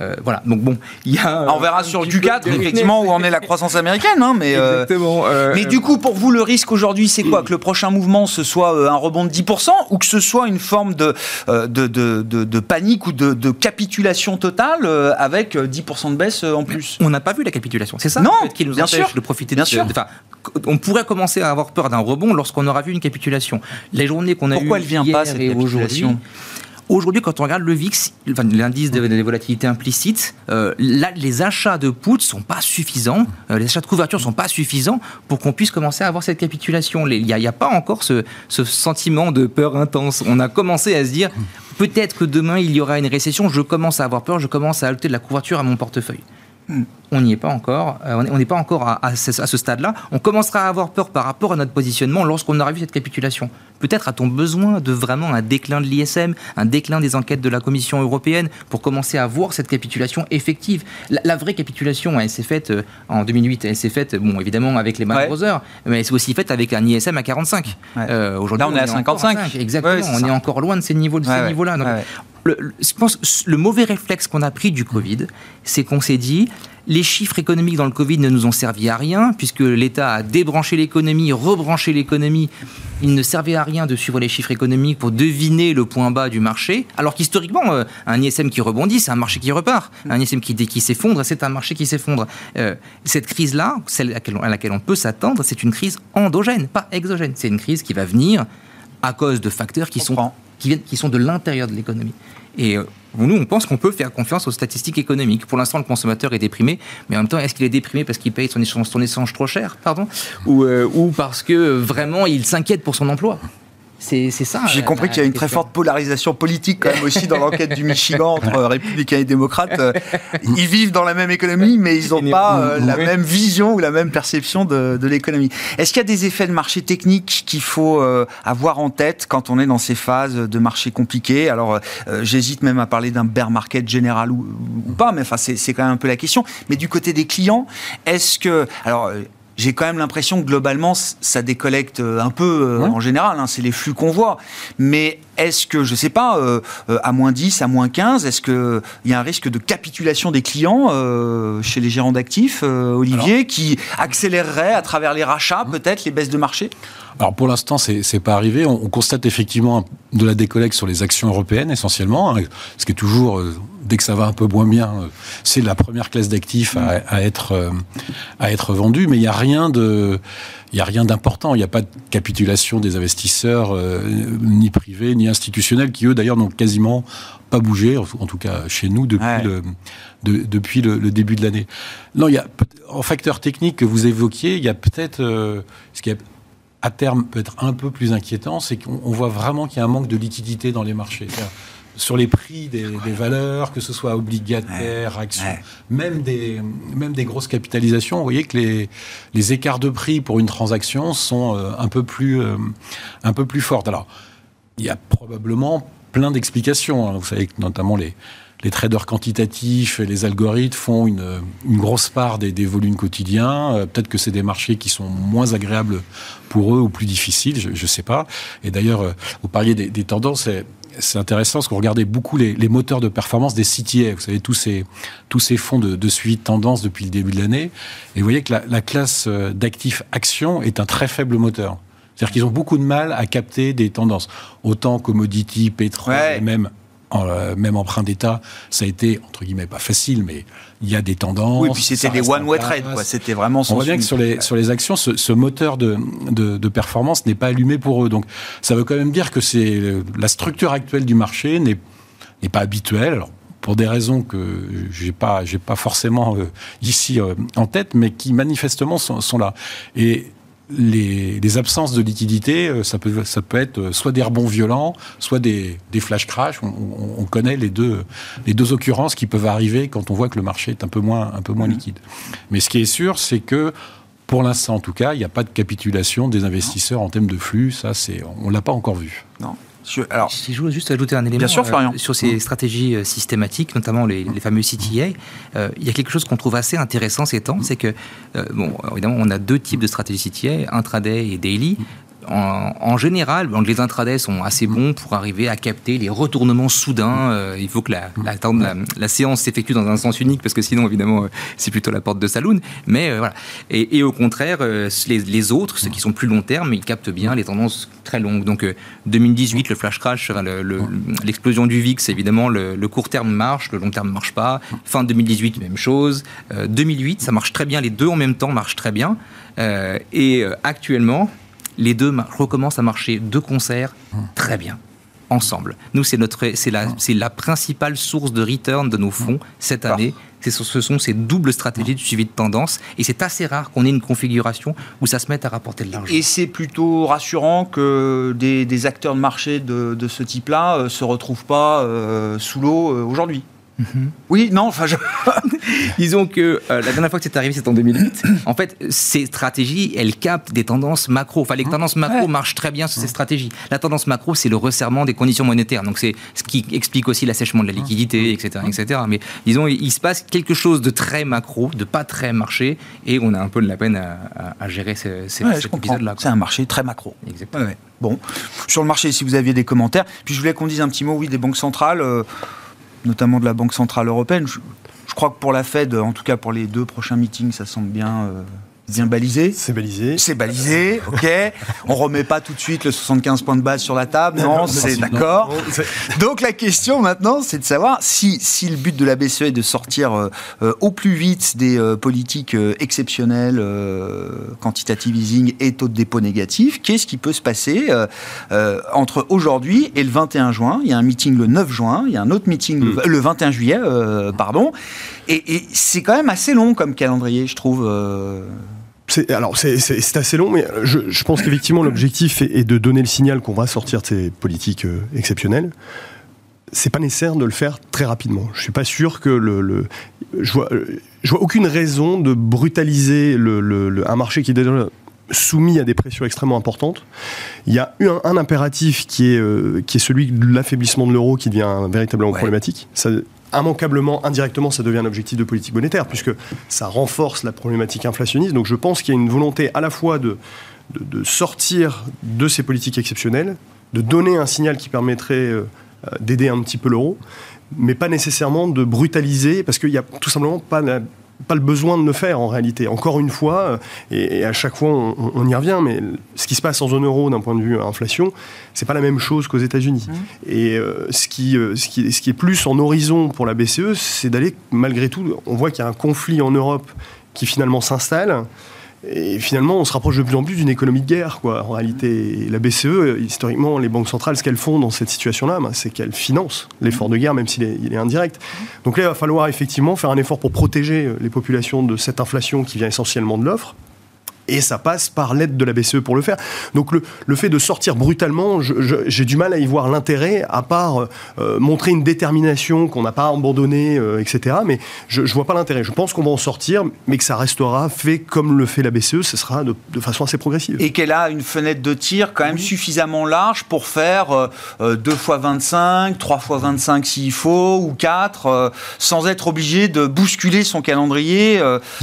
Euh, voilà, donc bon, il y a. On verra sur du 4 effectivement où en est la croissance américaine, hein, mais. Euh, Exactement. Euh, mais du coup, pour vous, le risque aujourd'hui, c'est quoi? Que le prochain mouvement ce soit un rebond de 10% ou que ce soit une forme de de, de, de, panique ou de, capitulation totale avec 10% de baisse en plus? On n'a pas vu la capitulation, c'est ça? Non, qui nous empêche de profiter bien de, sûr. on pourrait commencer à avoir peur d'un rebond lorsqu'on aura vu une capitulation. Les journées qu'on a Pourquoi elle vient pas cette capitulation Aujourd'hui, quand on regarde le VIX, l'indice des volatilités implicites, euh, là, les achats de puts sont pas suffisants, euh, les achats de couverture sont pas suffisants pour qu'on puisse commencer à avoir cette capitulation. Il n'y a, pas encore ce, sentiment de peur intense. On a commencé à se dire, peut-être que demain il y aura une récession, je commence à avoir peur, je commence à ajouter de la couverture à mon portefeuille. On n'y est pas encore. Euh, on n'est pas encore à, ce, stade-là. On commencera à avoir peur par rapport à notre positionnement lorsqu'on aura vu cette capitulation. Peut-être a-t-on besoin de vraiment un déclin de l'ISM, un déclin des enquêtes de la Commission européenne pour commencer à voir cette capitulation effective. La, vraie capitulation, elle s'est faite euh, en 2008. Elle s'est faite, bon, évidemment, avec les Brothers, mais elle s'est aussi faite avec un ISM à 45. Euh, aujourd'hui, on, est à 55. Exactement. on est encore loin de ces niveaux-là. Niveaux je pense le mauvais réflexe qu'on a pris du Covid, c'est qu'on s'est dit les chiffres économiques dans le Covid ne nous ont servi à rien, puisque l'État a débranché l'économie, rebranché l'économie. Il ne servait à rien de suivre les chiffres économiques pour deviner le point bas du marché, alors qu'historiquement, euh, un ISM qui rebondit, c'est un marché qui repart. Un ISM qui, qui s'effondre, c'est un marché qui s'effondre. Euh, cette crise-là, celle à laquelle on peut s'attendre, c'est une crise endogène, pas exogène. C'est une crise qui va venir à cause de facteurs qui sont qui, viennent, qui sont de l'intérieur de l'économie. Et euh, nous, on pense qu'on peut faire confiance aux statistiques économiques. Pour l'instant, le consommateur est déprimé, mais en même temps, est-ce qu'il est déprimé parce qu'il paye son échange, son échange trop cher, pardon, ou, euh, ou parce que vraiment il s'inquiète pour son emploi? C'est ça. J'ai compris qu'il y a une très forte polarisation politique quand même aussi dans l'enquête du Michigan [laughs] entre républicains et démocrates. Euh, ils vivent dans la même économie, mais ils n'ont pas euh, la même vision ou la même perception de, l'économie. Est-ce qu'il y a des effets de marché technique qu'il faut euh, avoir en tête quand on est dans ces phases de marché compliquées? Alors, j'hésite même à parler d'un bear market général ou, ou pas, mais enfin, c'est quand même un peu la question. Mais du côté des clients, est-ce que... Alors, j'ai quand même l'impression que globalement, ça décollecte euh, un peu en général. Hein, c'est les flux qu'on voit. Mais est-ce que, je ne sais pas, à moins 10, à moins 15, est-ce qu'il y a un risque de capitulation des clients chez les gérants d'actifs, Olivier, qui accélérerait à travers les rachats, peut-être, les baisses de marché? Alors pour l'instant, c'est n'est pas arrivé. On, constate effectivement de la décollecte sur les actions européennes essentiellement, hein, ce qui est toujours, euh, dès que ça va un peu moins bien, euh, c'est la première classe d'actifs à, être euh, à être vendue. Mais il n'y a rien de il y a rien d'important. Il n'y a pas de capitulation des investisseurs, ni privés, ni institutionnels, qui eux d'ailleurs n'ont quasiment pas bougé, en tout cas chez nous, depuis, le, depuis le, début de l'année. Non, il y a, en facteur technique que vous évoquiez, il y a peut-être, ce qui est à terme peut être un peu plus inquiétant, c'est qu'on voit vraiment qu'il y a un manque de liquidité dans les marchés. Sur les prix des, valeurs, que ce soit obligataires, actions, Même, des, même des grosses capitalisations, vous voyez que les, les écarts de prix pour une transaction sont euh, un peu plus, euh, un peu plus fortes. Alors, il y a probablement plein d'explications. Hein. Vous savez que notamment les, les traders quantitatifs et les algorithmes font une, grosse part des, volumes quotidiens. Euh, peut-être que c'est des marchés qui sont moins agréables pour eux ou plus difficiles, je ne sais pas. Et d'ailleurs, euh, vous parliez des, tendances. C'est intéressant parce qu'on regardait beaucoup les, moteurs de performance des CTA, vous savez, tous ces, tous ces fonds de, suivi de tendance depuis le début de l'année. Et vous voyez que la, classe euh, d'actifs actions est un très faible moteur. C'est-à-dire qu'ils ont beaucoup de mal à capter des tendances. Autant commodity, pétrole, et même euh, même emprunt d'État, ça a été, entre guillemets, pas facile, mais il y a des tendances. Oui, puis c'était des one-way trade, quoi. C'était vraiment On voit bien que sur les, sur les actions, ce, moteur de, de, performance n'est pas allumé pour eux. Donc, ça veut quand même dire que c'est la structure actuelle du marché n'est pas habituelle. Alors, pour des raisons que j'ai pas j'ai pas forcément euh, ici euh, en tête, mais qui manifestement sont, sont là. Et les, absences de liquidité, euh, ça peut, ça peut être euh, soit des rebonds violents, soit des, flash crash. On, connaît les deux, les deux occurrences qui peuvent arriver quand on voit que le marché est un peu moins, un peu moins mmh. liquide. Mais ce qui est sûr, c'est que pour l'instant, en tout cas, il n'y a pas de capitulation des investisseurs en termes de flux. Ça, c'est, on l'a pas encore vu. Non. Alors, si je voulais juste ajouter un élément sûr, euh, sur ces mmh. stratégies euh, systématiques, notamment les, fameux CTA, euh, il y a quelque chose qu'on trouve assez intéressant ces temps, c'est que, bon, évidemment, on a deux types de stratégies CTA, intraday et daily en, général, les intradés sont assez bons pour arriver à capter les retournements soudains. Euh, il faut que la, séance s'effectue dans un sens unique parce que sinon, évidemment, euh, c'est plutôt la porte de saloon. Mais euh, voilà. Et, au contraire, les, autres, ceux qui sont plus long terme, ils captent bien les tendances très longues. Donc 2018, le flash crash, l'explosion du VIX, évidemment, le, court terme marche, le long terme ne marche pas. Fin 2018, même chose. 2008, ça marche très bien. Les deux en même temps marchent très bien. et actuellement, les deux recommencent à marcher de concert très bien ensemble. Nous, c'est notre, c'est la, c'est la principale source de return de nos fonds cette année. C'est, ce sont ces doubles stratégies de suivi de tendance, et c'est assez rare qu'on ait une configuration où ça se mette à rapporter de l'argent. Et c'est plutôt rassurant que des, acteurs de marché de, ce type-là ne euh, se retrouvent pas euh, sous l'eau euh, aujourd'hui. Mhm. Oui, non, enfin, je... [laughs] disons que euh, la dernière fois que c'est arrivé, c'est en 2008. [coughs] En fait, ces stratégies, elles captent des tendances macro. Enfin, les tendances macro marchent très bien sur ces stratégies. La tendance macro, c'est le resserrement des conditions monétaires. Donc, c'est ce qui explique aussi l'assèchement de la liquidité, etc., etc. Mais disons, il, se passe quelque chose de très macro, de pas très marché, et on a un peu de la peine à, gérer ces, ces, cet épisode-là. C'est un marché très macro. Exactement. Bon, sur le marché, si vous aviez des commentaires, puis je voulais qu'on dise un petit mot, oui, des banques centrales. Euh, notamment de la Banque Centrale Européenne. Je, crois que pour la Fed, en tout cas pour les deux prochains meetings, ça semble bien euh, bien balisé. C'est balisé. C'est balisé, ok. On remet pas tout de suite le 75 points de base sur la table, non, c'est d'accord. Donc la question maintenant, c'est de savoir si, si le but de la BCE est de sortir euh, euh, au plus vite des euh, politiques exceptionnelles, quantitative easing et taux de dépôt négatif, qu'est-ce qui peut se passer entre aujourd'hui et le 21 juin? Il y a un meeting le 9 juin, il y a un autre meeting le, 21 hmm. juillet, pardon. Et, et c'est quand même assez long comme calendrier, je trouve alors c'est assez long, mais je, pense qu'effectivement l'objectif est, de donner le signal qu'on va sortir de ces politiques euh, exceptionnelles. C'est pas nécessaire de le faire très rapidement. Je suis pas sûr que le, je vois, je vois aucune raison de brutaliser le, un marché qui est déjà soumis à des pressions extrêmement importantes. Il y a eu un, impératif qui est, euh, qui est celui de l'affaiblissement de l'euro qui devient véritablement problématique. Ça, immanquablement, indirectement, ça devient un objectif de politique monétaire, puisque ça renforce la problématique inflationniste. Donc je pense qu'il y a une volonté à la fois de, sortir de ces politiques exceptionnelles, de donner un signal qui permettrait euh, d'aider un petit peu l'euro, mais pas nécessairement de brutaliser, parce qu'il n'y a tout simplement pas pas le besoin de le faire en réalité. Encore une fois, euh, et, à chaque fois on, y revient, mais ce qui se passe en zone euro d'un point de vue inflation, c'est pas la même chose qu'aux États-Unis. Mmh. Et euh, ce, qui, euh, ce, qui, ce qui est plus en horizon pour la BCE, c'est d'aller malgré tout. On voit qu'il y a un conflit en Europe qui finalement s'installe. Et finalement, on se rapproche de plus en plus d'une économie de guerre, quoi. En réalité, la BCE, historiquement, les banques centrales, ce qu'elles font dans cette situation-là, ben, c'est qu'elles financent l'effort de guerre, même s'il est, il est, indirect. Donc là, il va falloir effectivement faire un effort pour protéger les populations de cette inflation qui vient essentiellement de l'offre. Et ça passe par l'aide de la BCE pour le faire. Donc le, le fait de sortir brutalement, j'ai du mal à y voir l'intérêt, à part euh, montrer une détermination qu'on n'a pas abandonnée, euh, etc. Mais je ne vois pas l'intérêt. Je pense qu'on va en sortir, mais que ça restera fait comme le fait la BCE, ce sera de, de façon assez progressive. Et qu'elle a une fenêtre de tir quand même suffisamment large pour faire euh, 2 fois 25, 3 fois 25 s'il faut, ou 4, euh, sans être obligé de bousculer son calendrier,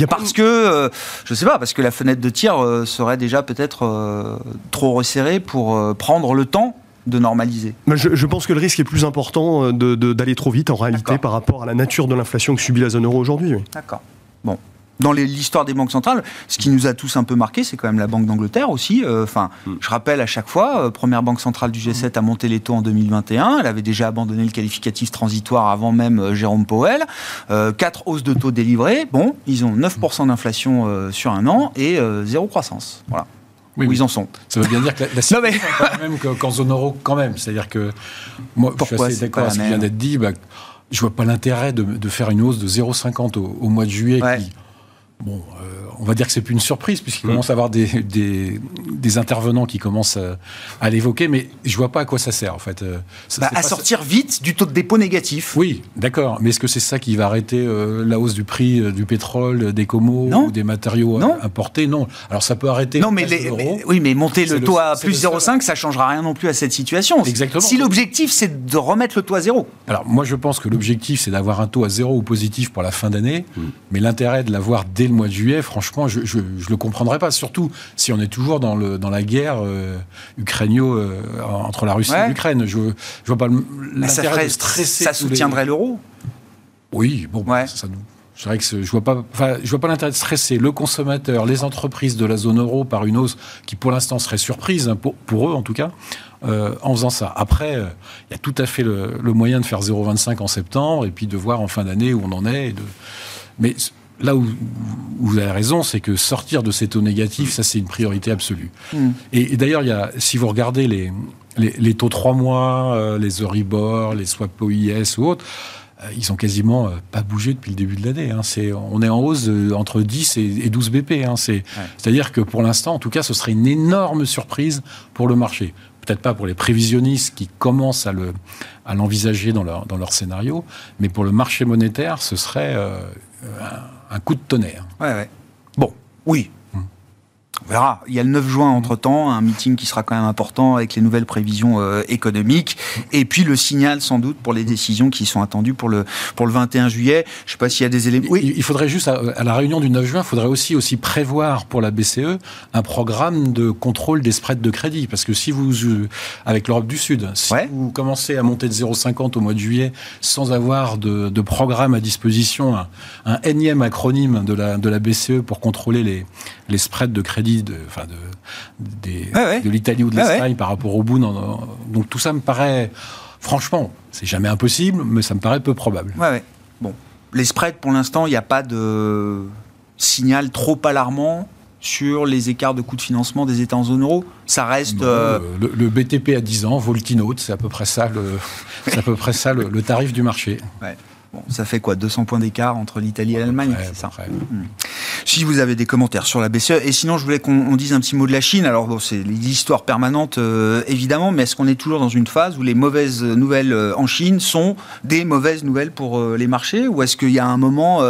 parce que, je sais pas, parce que la fenêtre de tir euh, serait déjà peut-être euh, trop resserré pour euh, prendre le temps de normaliser je, pense que le risque est plus important d'aller trop vite en réalité par rapport à la nature de l'inflation que subit la zone euro aujourd'hui. D'accord. Bon, dans l'histoire des banques centrales, ce qui nous a tous un peu marqué, c'est quand même la Banque d'Angleterre aussi. Euh, enfin, hmm. je rappelle à chaque fois, euh, première banque centrale du G7 a monté les taux en 2021. Elle avait déjà abandonné le qualificatif transitoire avant même euh, Jérôme Powell. quatre hausses de taux délivrées. Bon, ils ont 9% d'inflation sur un an et zéro croissance. Voilà. Oui, où ils en sont. Ça veut bien dire que la, [laughs] situation n'est pas la même qu'en zone euro quand même. C'est-à-dire que moi, je suis assez d'accord avec ce qui vient d'être dit. Bah, je vois pas l'intérêt de, faire une hausse de 0,50 au, mois de juillet qui Bon, euh, on va dire que c'est plus une surprise puisqu'il mmh. commence à avoir des, des, intervenants qui commencent à, l'évoquer, mais je vois pas à quoi ça sert en fait. Euh, bah, à sortir vite du taux de dépôt négatif. Oui, d'accord, mais est-ce que c'est ça qui va arrêter euh, la hausse du prix du pétrole, des comos ou des matériaux importés? Non. Alors ça peut arrêter. Non, mais, oui, mais monter le taux à plus 0,5, ça changera rien non plus à cette situation. Exactement. Si l'objectif c'est de remettre le taux à zéro. Alors moi je pense que l'objectif c'est d'avoir un taux à zéro ou positif pour la fin d'année, mmh. mais l'intérêt de l'avoir dès le mois de juillet, franchement, je ne le comprendrais pas. Surtout si on est toujours dans, le, dans la guerre euh, euh entre la Russie et l'Ukraine. Je ne vois pas l'intérêt de stresser. Ça soutiendrait l'euro Oui, bon, ça, nous. Je que je vois pas, je vois pas l'intérêt de stresser le consommateur, les entreprises de la zone euro par une hausse qui, pour l'instant, serait surprise hein, pour, pour eux en tout cas, euh, en faisant ça. Après, euh, il y a tout à fait le, moyen de faire 0,25 en septembre et puis de voir en fin d'année où on en est. de... Mais là où, vous avez raison, c'est que sortir de ces taux négatifs, ça c'est une priorité absolue. Hmm. Et, d'ailleurs, si vous regardez les, les, taux 3 mois, euh, les Euribor, les swap OIS ou autres, euh, ils ont quasiment euh, pas bougé depuis le début de l'année. Hein. on est en hausse entre 10 et, 12 BP. Hein. C'est-à-dire que pour l'instant, en tout cas, ce serait une énorme surprise pour le marché peut-être pas pour les prévisionnistes qui commencent à, le, à l'envisager dans leur, dans leur scénario, mais pour le marché monétaire, ce serait un, coup de tonnerre. Ouais, ouais. Bon, oui, on verra. Il y a le 9 juin entre-temps, un meeting qui sera quand même important avec les nouvelles prévisions euh, économiques. Et puis le signal sans doute pour les décisions qui sont attendues pour le, pour le 21 juillet. Je ne sais pas s'il y a des éléments... Oui. Il faudrait juste, à, la réunion du 9 juin, il faudrait aussi, aussi prévoir pour la BCE un programme de contrôle des spreads de crédit. Parce que si vous, euh, avec l'Europe du Sud, si vous commencez à monter de 0,50 au mois de juillet sans avoir de, de programme à disposition, un, un, énième acronyme de la, de la BCE pour contrôler les, les spreads de crédit de, enfin de, de l'Italie ou de l'Espagne par rapport au bout. Donc tout ça me paraît, franchement, c'est jamais impossible, mais ça me paraît peu probable. Ouais, Bon, les spreads, pour l'instant, il n'y a pas de signal trop alarmant sur les écarts de coûts de financement des États en zone euro Ça reste. Euh, le, BTP à 10 ans, Voltinote, c'est à peu près ça le, [laughs] à peu près ça le, le tarif du marché. Ouais ça fait quoi 200 points d'écart entre l'Italie et l'Allemagne, c'est ça hmm. Si vous avez des commentaires sur la BCE, et sinon je voulais qu'on dise un petit mot de la Chine. Alors bon, c'est l'histoire permanente euh, évidemment, mais est-ce qu'on est toujours dans une phase où les mauvaises nouvelles euh, en Chine sont des mauvaises nouvelles pour euh, les marchés, ou est-ce qu'il y a un moment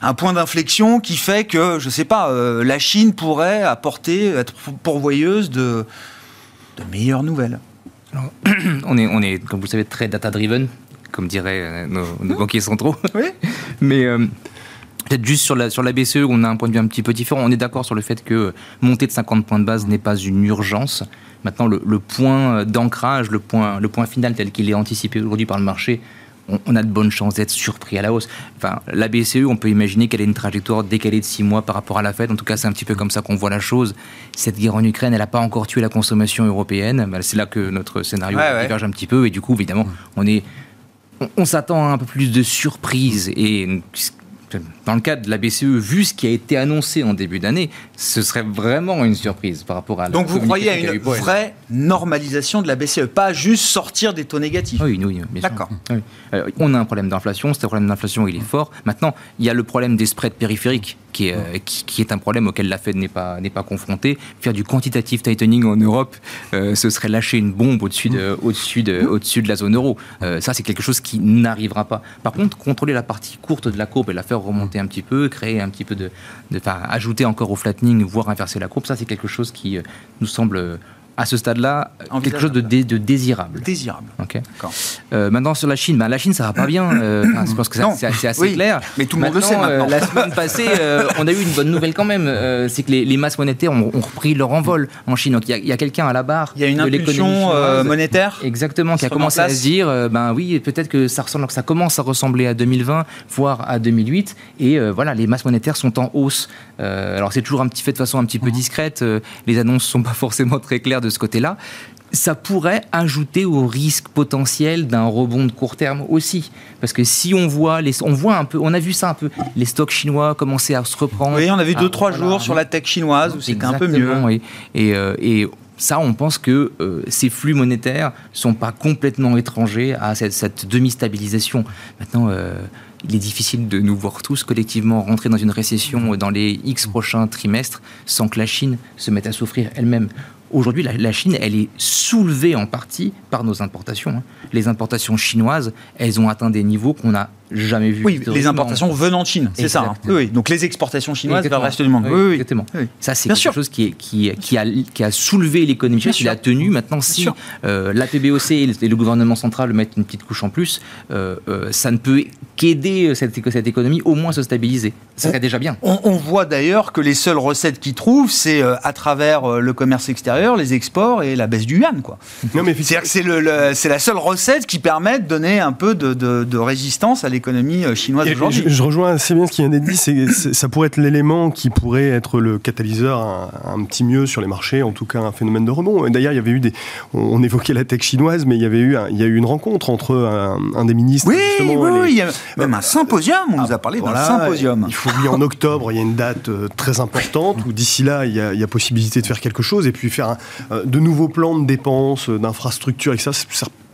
un point d'inflexion qui fait que, je sais pas, la Chine pourrait apporter, être pourvoyeuse de, de meilleures nouvelles? [clears throat] On, est, on est, comme vous le savez, très data-driven comme diraient nos, banquiers centraux. [laughs] Mais Peut-être juste sur la, sur la BCE, on a un point de vue un petit peu différent. On est d'accord sur le fait que monter de 50 points de base n'est pas une urgence. Maintenant, le, point d'ancrage, le point, le point final tel qu'il est anticipé aujourd'hui par le marché, on, a de bonnes chances d'être surpris à la hausse. Enfin, la BCE, on peut imaginer qu'elle ait une trajectoire décalée de 6 mois par rapport à la Fed. En tout cas, c'est un petit peu comme ça qu'on voit la chose. Cette guerre en Ukraine, elle n'a pas encore tué la consommation européenne. Bah, c'est là que notre scénario diverge un petit peu. Et du coup, évidemment, on est on, s'attend à un peu plus de surprise. Et dans le cas de la BCE, vu ce qui a été annoncé en début d'année, ce serait vraiment une surprise par rapport à Donc vous croyez à une vraie normalisation de la BCE, pas juste sortir des taux négatifs Oui, oui, bien sûr. D'accord. on a un problème d'inflation, ce problème d'inflation, il est fort. Maintenant, il y a le problème des spreads périphériques qui est, euh, qui, est un problème auquel la Fed n'est pas, n'est pas confrontée. Faire du quantitative tightening en Europe, euh, ce serait lâcher une bombe au-dessus de, au-dessus de, au-dessus de la zone euro. Euh, ça, c'est quelque chose qui n'arrivera pas. Par contre, contrôler la partie courte de la courbe et la faire remonter un petit peu, créer un petit peu de, de ajouter encore au flattening, voire inverser la courbe, ça, c'est quelque chose qui nous semble à ce stade-là quelque chose de, de, désirable. Désirable. Ok. Euh, maintenant sur la Chine, ben, la Chine ça va pas bien. Euh, [coughs] je pense que c'est assez clair. Mais tout le monde le sait maintenant. Euh, la semaine passée, euh, on a eu une bonne nouvelle quand même. c'est que les, les, masses monétaires ont, repris leur envol en Chine. Donc il y a, a quelqu'un à la barre. Il y a une impulsion monétaire. Exactement, qui a commencé à se dire, ben oui, peut-être que ça ressemble, que ça commence à ressembler à 2020, voire à 2008. Et voilà, les masses monétaires sont en hausse. alors c'est toujours un petit fait de façon un petit peu discrète. les annonces sont pas forcément très claires de ce côté-là, ça pourrait ajouter au risque potentiel d'un rebond de court terme aussi. Parce que si on voit, les, on voit un peu, on a vu ça un peu, les stocks chinois commencer à se reprendre. Oui, on a vu deux, trois jours sur la tech chinoise où c'était un peu mieux. Et, euh, et, ça, on pense que euh, ces flux monétaires sont pas complètement étrangers à cette, demi-stabilisation. Maintenant, euh, il est difficile de nous voir tous collectivement rentrer dans une récession dans les X prochains trimestres sans que la Chine se mette à souffrir elle-même. Aujourd'hui, la, Chine, elle est soulevée en partie par nos importations. Hein. Les importations chinoises, elles ont atteint des niveaux qu'on n'a jamais vus. Oui, les importations venant de Chine, c'est ça. Hein. Oui, donc les exportations chinoises vers le reste du monde. Oui, exactement. Ça, c'est quelque chose qui, est, qui, qui, a, qui a soulevé l'économie chinoise, qui a tenu. Maintenant, si euh, la PBOC et le gouvernement central mettent une petite couche en plus, euh, euh, ça ne peut qu'aider cette, cette économie au moins se stabiliser. Ça serait déjà bien. On, on voit d'ailleurs que les seules recettes qu'ils trouvent, c'est à travers le commerce extérieur les exports et la baisse du yuan. Quoi. Non, mais c'est la seule recette qui permet de donner un peu de, résistance à l'économie euh, chinoise aujourd'hui. Je, rejoins assez bien ce qui vient d'être dit. C'est, ça pourrait être l'élément qui pourrait être le catalyseur un, petit mieux sur les marchés, en tout cas un phénomène de rebond. D'ailleurs, il y avait eu des, on, évoquait la tech chinoise, mais il y avait eu, il y a eu une rencontre entre un, des ministres. Oui, oui, oui, il y a même un symposium. On nous a parlé d'un symposium. Il faut oublier en octobre, il y a une date euh, très importante où d'ici là, il y, a, il y a possibilité de faire quelque chose et puis faire euh, de nouveaux plans de dépenses, euh, d'infrastructures, et ça,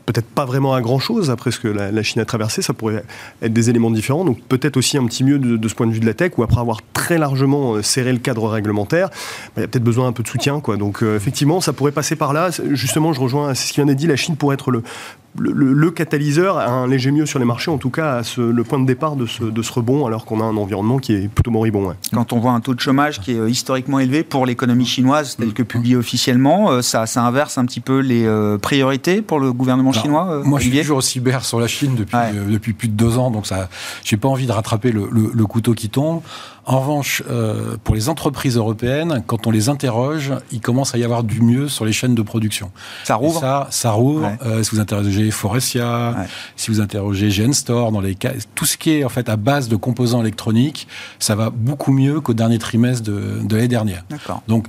peut-être pas vraiment à grand chose après ce que la, Chine a traversé. Ça pourrait être des éléments différents. Donc peut-être aussi un petit mieux de, ce point de vue de la tech, ou après avoir très largement euh, serré le cadre réglementaire, bah, il y a peut-être besoin un peu de soutien. Quoi. Donc effectivement, ça pourrait passer par là. Justement, je rejoins ce qui vient d'être dit. La Chine pourrait être le, le, catalyseur a un léger mieux sur les marchés, en tout cas le point de départ de ce, de ce rebond, alors qu'on a un environnement qui est plutôt moribond. Quand on voit un taux de chômage qui est euh, historiquement élevé pour l'économie chinoise, tel que publié officiellement, euh, ça, ça inverse un petit peu les euh, priorités pour le gouvernement chinois Moi, je suis toujours cyber sur la Chine depuis, depuis plus de deux ans, donc ça, j'ai pas envie de rattraper le, le couteau qui tombe. En revanche, euh, pour les entreprises européennes, quand on les interroge, il commence à y avoir du mieux sur les chaînes de production. Ça rouvre Ça, ça rouvre. Euh, si vous interrogez Forestia, si vous interrogez Genstore, dans les cas, tout ce qui est en fait à base de composants électroniques, ça va beaucoup mieux qu'au dernier trimestre de, de l'année dernière. D'accord. Donc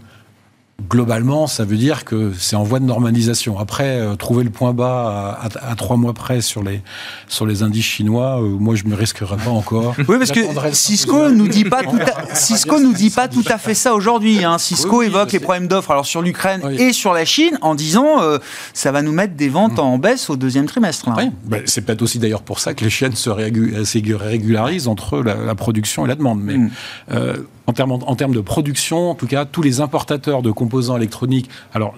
globalement, ça veut dire que c'est en voie de normalisation. Après, euh, trouver le point bas à, trois mois près sur les, sur les indices chinois, euh, moi, je ne me risquerais pas encore. [laughs] Oui, parce que Cisco nous dit pas tout à, [laughs] Cisco nous dit pas tout à fait ça aujourd'hui. Hein. Cisco évoque les problèmes d'offres alors sur l'Ukraine et sur la Chine en disant euh, ça va nous mettre des ventes en baisse au deuxième trimestre. Oui. Ben, c'est peut-être aussi d'ailleurs pour ça que les chaînes se régularisent entre la, production et la demande. Mais mm en termes, en termes de production, en tout cas, tous les importateurs de composants électroniques, alors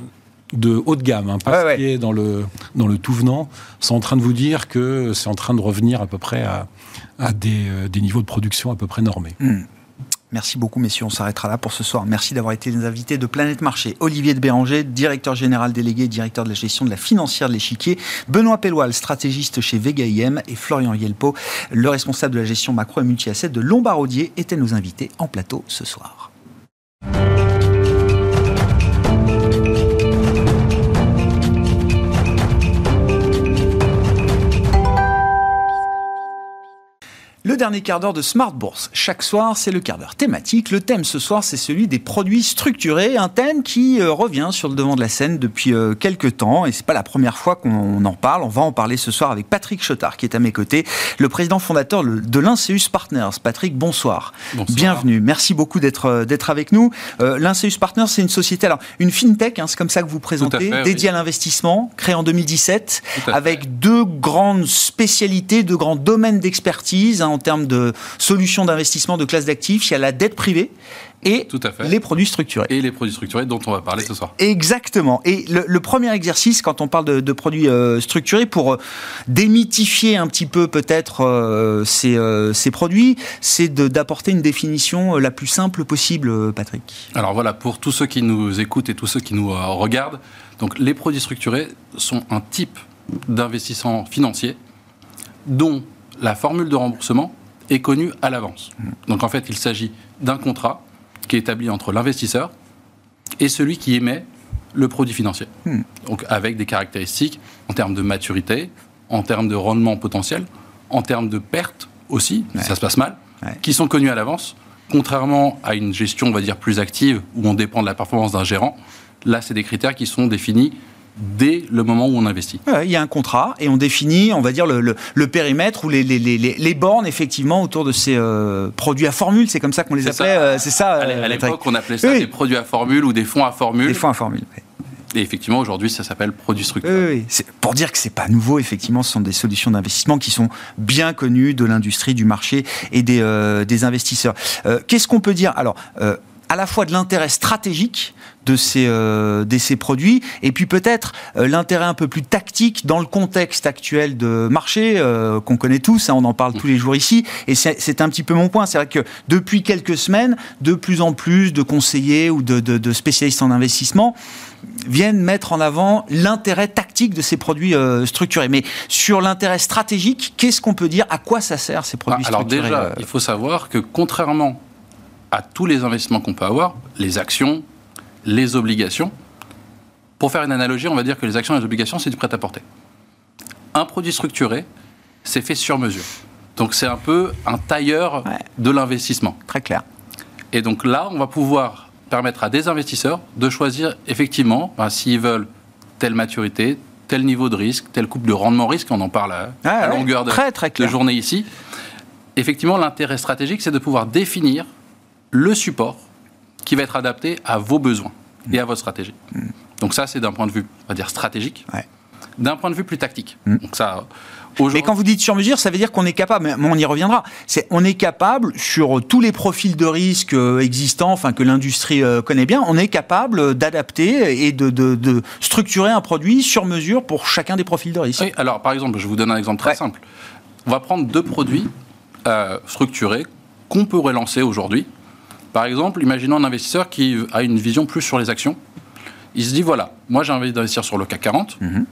de haut de gamme, hein, pas ce qui est dans le, dans le tout venant, sont en train de vous dire que c'est en train de revenir à peu près à, à des, euh, des, niveaux de production à peu près normés. Hmm. Merci beaucoup, messieurs. On s'arrêtera là pour ce soir. Merci d'avoir été les invités de Planète Marché. Olivier de Béranger, directeur général délégué, directeur de la gestion de la financière de l'échiquier. Benoît Pellois, stratégiste chez Vega IM. Et Florian Yelpo, le responsable de la gestion macro et multi-asset de Lombardier, étaient nos invités en plateau ce soir. Le dernier quart d'heure de Smart Bourse. Chaque soir, c'est le quart d'heure thématique. Le thème ce soir, c'est celui des produits structurés. Un thème qui euh, revient sur le devant de la scène depuis euh, quelques temps. Et c'est pas la première fois qu'on en parle. On va en parler ce soir avec Patrick Chotard, qui est à mes côtés, le président fondateur de l'Inseus Partners. Patrick, bonsoir. bonsoir. Bienvenue. Merci beaucoup d'être euh, d'être avec nous. Euh, L'Inseus Partners, c'est une société, alors une fintech, hein, c'est comme ça que vous présentez, fait, dédiée oui. à l'investissement, créée en 2017, Tout à avec fait. deux grandes spécialités, deux grands domaines d'expertise hein, en termes de solutions d'investissement de classe d'actifs. Il y a la dette privée et Tout à fait. les produits structurés. Et les produits structurés dont on va parler ce soir. Exactement. Et le, le premier exercice, quand on parle de, de produits euh, structurés, pour euh, démythifier un petit peu peut-être euh, ces, ces produits, c'est d'apporter une définition la plus simple possible, Patrick. Alors voilà, pour tous ceux qui nous écoutent et tous ceux qui nous regardent, donc les produits structurés sont un type d'investissement financier dont la formule de remboursement est connue à l'avance. Donc en fait, il s'agit d'un contrat qui est établi entre l'investisseur et celui qui émet le produit financier. Hmm. Donc avec des caractéristiques en termes de maturité, en termes de rendement potentiel, en termes de perte aussi, Ouais. si ça se passe mal, Ouais. qui sont connus à l'avance, contrairement à une gestion, on va dire, plus active, où on dépend de la performance d'un gérant. Là, c'est des critères qui sont définis dès le moment où on investit. Ouais, il y a un contrat et on définit, on va dire, le, le- le périmètre ou les, les- les- les- les bornes, effectivement, autour de ces euh, produits à formule. C'est comme ça qu'on les appelait. euh, C'est ça, À euh, l'époque, on appelait ça Oui. des produits à formule ou des fonds à formule. Des fonds à formule. ouais. Et effectivement, aujourd'hui, ça s'appelle produits Oui, structurés. oui, oui. Pour dire que c'est pas nouveau, effectivement, ce sont des solutions d'investissement qui sont bien connues de l'industrie, du marché et des, des investisseurs. Qu'est-ce qu'on peut dire? Alors, à la fois de l'intérêt stratégique de ces, euh, de ces produits, et puis peut-être euh, l'intérêt un peu plus tactique dans le contexte actuel de marché euh, qu'on connaît tous, hein, on en parle tous les jours ici, et c'est un petit peu mon point, c'est vrai que depuis quelques semaines, de plus en plus de conseillers ou de, de- de spécialistes en investissement viennent mettre en avant l'intérêt tactique de ces produits euh, structurés. Mais sur l'intérêt stratégique, qu'est-ce qu'on peut dire? À quoi ça sert ces produits Bah, alors structurés déjà, euh, il faut savoir que contrairement à tous les investissements qu'on peut avoir, les actions, les obligations, pour faire une analogie, on va dire que les actions et les obligations, c'est du prêt-à-porter. Un produit structuré, c'est fait sur mesure. Donc c'est un peu un tailleur Ouais. de l'investissement. Très clair. Et donc là, on va pouvoir permettre à des investisseurs de choisir effectivement ben, s'ils veulent telle maturité, tel niveau de risque, telle coupe de rendement-risque, on en parle à, à ouais, longueur de, très, très de journée ici. Effectivement, l'intérêt stratégique, c'est de pouvoir définir le support qui va être adapté à vos besoins et à votre stratégie. Donc ça, c'est d'un point de vue, on va dire, stratégique. Ouais. D'un point de vue plus tactique. Mm. Donc ça, Mais quand vous dites sur mesure, ça veut dire qu'on est capable, mais on y reviendra, on est capable, sur tous les profils de risque euh, existants, enfin que l'industrie euh, connaît bien, on est capable d'adapter et de, de- de structurer un produit sur mesure pour chacun des profils de risque. Oui, alors par exemple, je vous donne un exemple très Ouais. simple. On va prendre deux produits euh, structurés qu'on peut relancer aujourd'hui. Par exemple, imaginons un investisseur qui a une vision plus sur les actions. Il se dit voilà, moi j'ai envie d'investir sur le CAC 40 Mhm.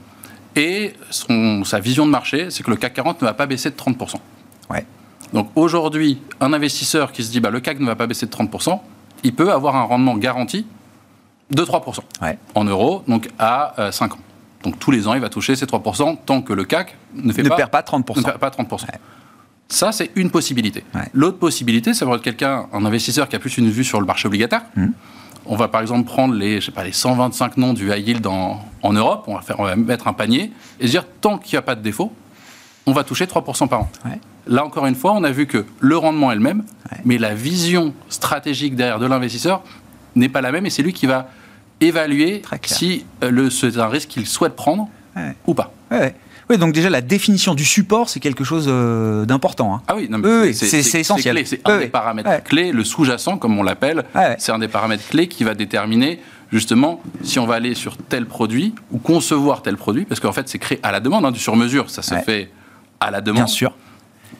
et son- sa vision de marché, c'est que le CAC 40 ne va pas baisser de 30%. Ouais. Donc aujourd'hui, un investisseur qui se dit bah, le CAC ne va pas baisser de 30%, il peut avoir un rendement garanti de 3% Ouais. en euros, donc à euh, 5 ans. Donc tous les ans, il va toucher ces 3% tant que le CAC ne fait Ne pas, perd pas 30%. ne perd pas 30%. Ouais. Ça, c'est une possibilité. Ouais. L'autre possibilité, ça va être quelqu'un, un investisseur qui a plus une vue sur le marché obligataire. Mhm. On va par exemple prendre les, je sais pas, les 125 noms du high yield en, en Europe, on va, faire, on va mettre un panier et se dire tant qu'il n'y a pas de défaut, on va toucher 3% par an. Ouais. Là encore une fois, on a vu que le rendement est le même, Ouais. mais la vision stratégique derrière de l'investisseur n'est pas la même et c'est lui qui va évaluer si euh, c'est un risque qu'il souhaite prendre ou pas. Oui, donc déjà la définition du support, c'est quelque chose euh, d'important. hein. Ah oui, c'est- essentiel. C'est un oui. des paramètres Ouais. clés, le sous-jacent, comme on l'appelle. Ouais. C'est un des paramètres clés qui va déterminer justement si on va aller sur tel produit ou concevoir tel produit, parce qu'en fait, c'est créé à la demande, hein, du sur-mesure, ça se Ouais. fait à la demande. Bien sûr.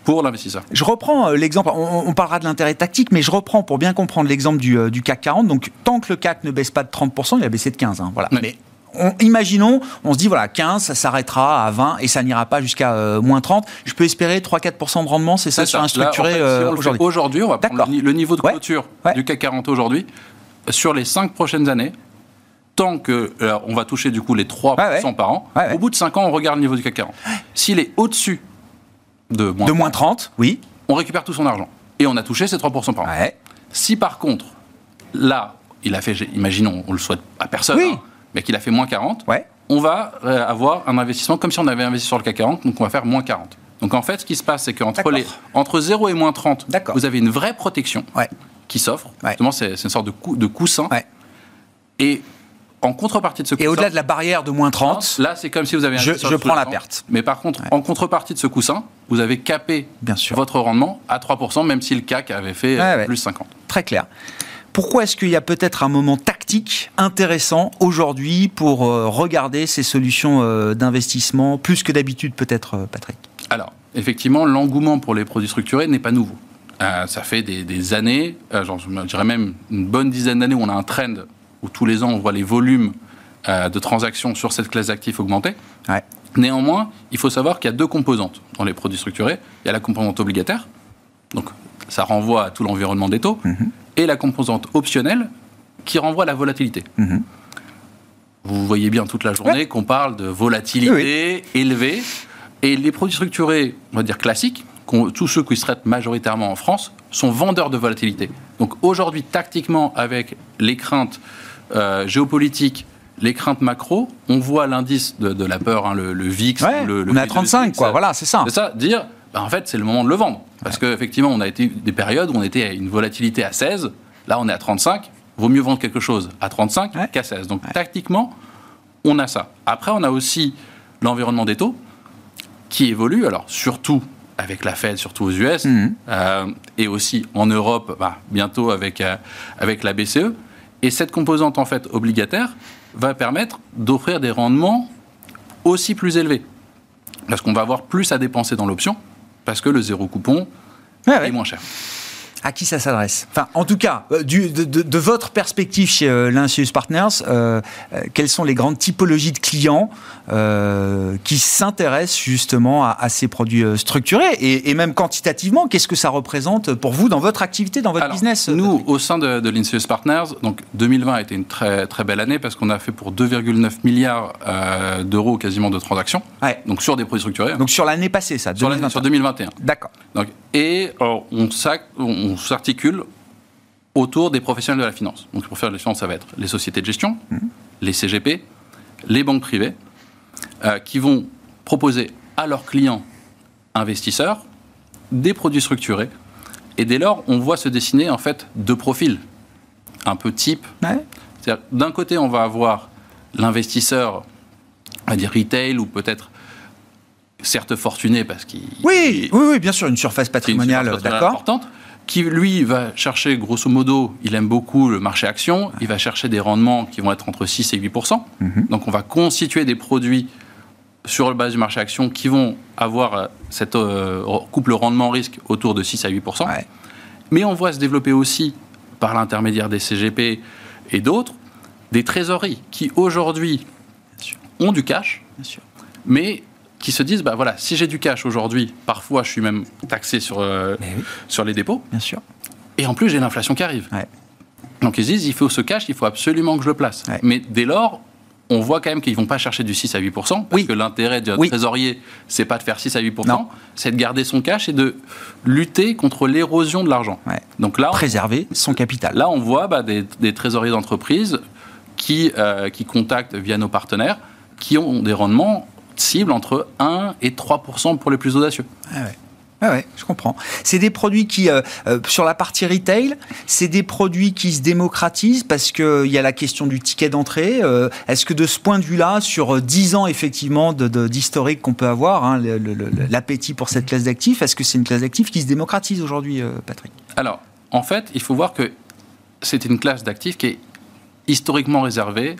pour l'investisseur. Je reprends euh, l'exemple, on, on parlera de l'intérêt tactique, mais je reprends pour bien comprendre l'exemple du, euh, du CAC 40. Donc, tant que le CAC ne baisse pas de 30%, il a baissé de 15%. hein, voilà. Mais on- imaginons, on se dit, voilà, 15, ça s'arrêtera à 20 et ça n'ira pas jusqu'à euh, moins 30. Je peux espérer 3-4% de rendement, c'est ça, sur un structuré en fait, si euh, aujourd'hui Aujourd'hui, on va prendre le, ni- le niveau de clôture Ouais. du CAC 40 aujourd'hui. Sur les 5 prochaines années, tant que euh, on va toucher du coup les 3% Ouais, ouais. par an, ouais. au bout de 5 ans, on regarde le niveau du CAC 40. S'il est au-dessus de moins, De moins 30, oui. on récupère tout son argent. Et on a touché ces 3% par an. Ouais. Si par contre, là, il a fait, imaginons, on le souhaite à personne, Oui. hein, mais qu'il a fait moins 40, Ouais. on va euh, avoir un investissement comme si on avait investi sur le CAC 40, donc on va faire moins 40. Donc en fait, ce qui se passe, c'est qu'entre les entre 0 et moins 30, D'accord. vous avez une vraie protection Ouais. qui s'offre. Ouais. C'est une sorte de, cou- de coussin. Et en contrepartie de ce Et coussin, au-delà de la barrière de moins 30, là, c'est comme si vous avez Je- je prends la perte. Mais par contre, en contrepartie de ce coussin, vous avez capé Bien sûr. votre rendement à 3%, même si le CAC avait fait euh, Ouais, ouais. plus 50. très clair. Pourquoi est-ce qu'il y a peut-être un moment tactique intéressant aujourd'hui pour euh, regarder ces solutions euh, d'investissement, plus que d'habitude peut-être, euh, Patrick? Alors, effectivement, l'engouement pour les produits structurés n'est pas nouveau. Euh, ça fait des, des années, euh, genre, je dirais même une bonne dizaine d'années, où on a un trend où tous les ans on voit les volumes euh, de transactions sur cette classe d'actifs augmenter. Ouais. Néanmoins, il faut savoir qu'il y a deux composantes dans les produits structurés. Il y a la composante obligataire, donc ça renvoie à tout l'environnement des taux, et la composante optionnelle, qui renvoie à la volatilité. Mhm. Vous voyez bien toute la journée qu'on parle de volatilité élevée, et les produits structurés, on va dire classiques, tous ceux qui se traitent majoritairement en France, sont vendeurs de volatilité. Donc aujourd'hui, tactiquement, avec les craintes euh, géopolitiques, les craintes macro, on voit l'indice de, de la peur, hein, le, le VIX. Ouais, le, le on est à VIX, 35, quoi, ça- voilà, c'est ça. C'est ça, dire, bah, en fait, c'est le moment de le vendre. Parce qu'effectivement, on a été des périodes où on était à une volatilité à 16, là on est à 35, vaut mieux vendre quelque chose à 35 Ouais. qu'à 16. Donc tactiquement, on a ça. Après, on a aussi l'environnement des taux qui évolue, alors surtout avec la Fed, surtout aux US, Mhm. euh, et aussi en Europe, bah, bientôt avec, euh, avec la BCE. Et cette composante en fait obligataire va permettre d'offrir des rendements aussi plus élevés. Parce qu'on va avoir plus à dépenser dans l'option, parce que le zéro coupon ouais. est moins cher. À qui ça s'adresse Enfin, en tout cas, euh, du- de, de- de votre perspective chez euh, Lincius Partners, euh, euh, quelles sont les grandes typologies de clients euh, qui s'intéressent justement à, à ces produits structurés et, et même quantitativement, qu'est-ce que ça représente pour vous dans votre activité, dans votre Alors, business Nous, au sein de, de l'Insius Partners, donc 2020 a été une très, très belle année parce qu'on a fait pour 2,9 milliards d'euros quasiment de transactions, Ouais. donc sur des produits structurés, Donc sur l'année passée, ça, sur, l'année- 2021. sur 2021. D'accord. Donc, et on s'ac- on s'articule autour des professionnels de la finance. Donc, les professionnels de la finance, ça va être les sociétés de gestion, les CGP, les banques privées, euh, qui vont proposer à leurs clients investisseurs des produits structurés. Et dès lors, on voit se dessiner en fait deux profils, un peu type. Ouais. D'un côté, on va avoir l'investisseur, on va dire retail ou peut-être certes fortuné parce qu'il Oui, oui, oui, bien sûr, une surface patrimoniale, d'accord. importante, qui lui va chercher grosso modo, il aime beaucoup le marché action, il va chercher des rendements qui vont être entre 6 et 8 Mhm. Donc on va constituer des produits sur la base du marché action qui vont avoir euh, cette euh, couple rendement-risque autour de 6 à 8 Ouais. Mais on voit se développer aussi, par l'intermédiaire des CGP et d'autres, des trésoreries qui aujourd'hui ont du cash, Bien sûr. mais qui se disent, bah voilà, si j'ai du cash aujourd'hui, parfois je suis même taxé sur, euh, oui, sur les dépôts, bien sûr. et en plus j'ai l'inflation qui arrive. Ouais. Donc ils se disent, il faut ce cash, il faut absolument que je le place. Ouais. Mais dès lors, on voit quand même qu'ils ne vont pas chercher du 6 à 8 parce Oui. que l'intérêt d'un Oui. trésorier, c'est pas de faire 6 à 8 Non. c'est de garder son cash et de lutter contre l'érosion de l'argent. Ouais. Donc là, on- Préserver son capital. Là, on voit bah, des, des trésoriers d'entreprise qui, euh, qui contactent via nos partenaires, qui ont des rendements cibles entre 1 et 3 pour les plus audacieux. Ah ouais. Ah ouais, je comprends. C'est des produits qui, euh, euh, sur la partie retail, c'est des produits qui se démocratisent parce qu'il y a la question du ticket d'entrée. Euh, Est-ce que de ce point de vue-là, sur euh, 10 ans effectivement de- de- d'historique qu'on peut avoir, hein, l'appétit pour cette classe d'actifs, est-ce que c'est une classe d'actifs qui se démocratise aujourd'hui, euh, Patrick? Alors, en fait, il faut voir que c'est une classe d'actifs qui est historiquement réservée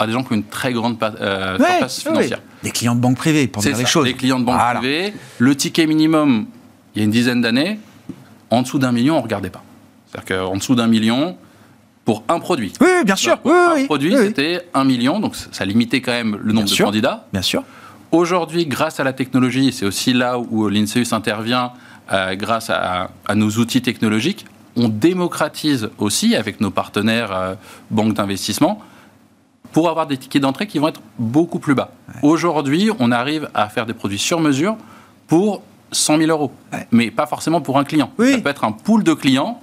à des gens qui ont une très grande euh, surface ouais, financière. Des clients de banque privée, pour C'est dire les choses. les clients de banque Voilà. privée. Le ticket minimum il y a une dizaine d'années, en dessous d'un million, on ne regardait pas. C'est-à-dire qu'en dessous d'un million, pour un produit. Oui, bien sûr. Pour oui, un oui, produit, oui. c'était un million, donc ça limitait quand même le nombre Bien de sûr. candidats. Bien sûr. Aujourd'hui, grâce à la technologie, et c'est aussi là où l'INSEUS intervient, euh, grâce à, à nos outils technologiques, on démocratise aussi avec nos partenaires euh, banques d'investissement pour avoir des tickets d'entrée qui vont être beaucoup plus bas. Aujourd'hui, on arrive à faire des produits sur mesure pour 100 000 euros, Ouais. mais pas forcément pour un client. Oui. Ça peut être un pool de clients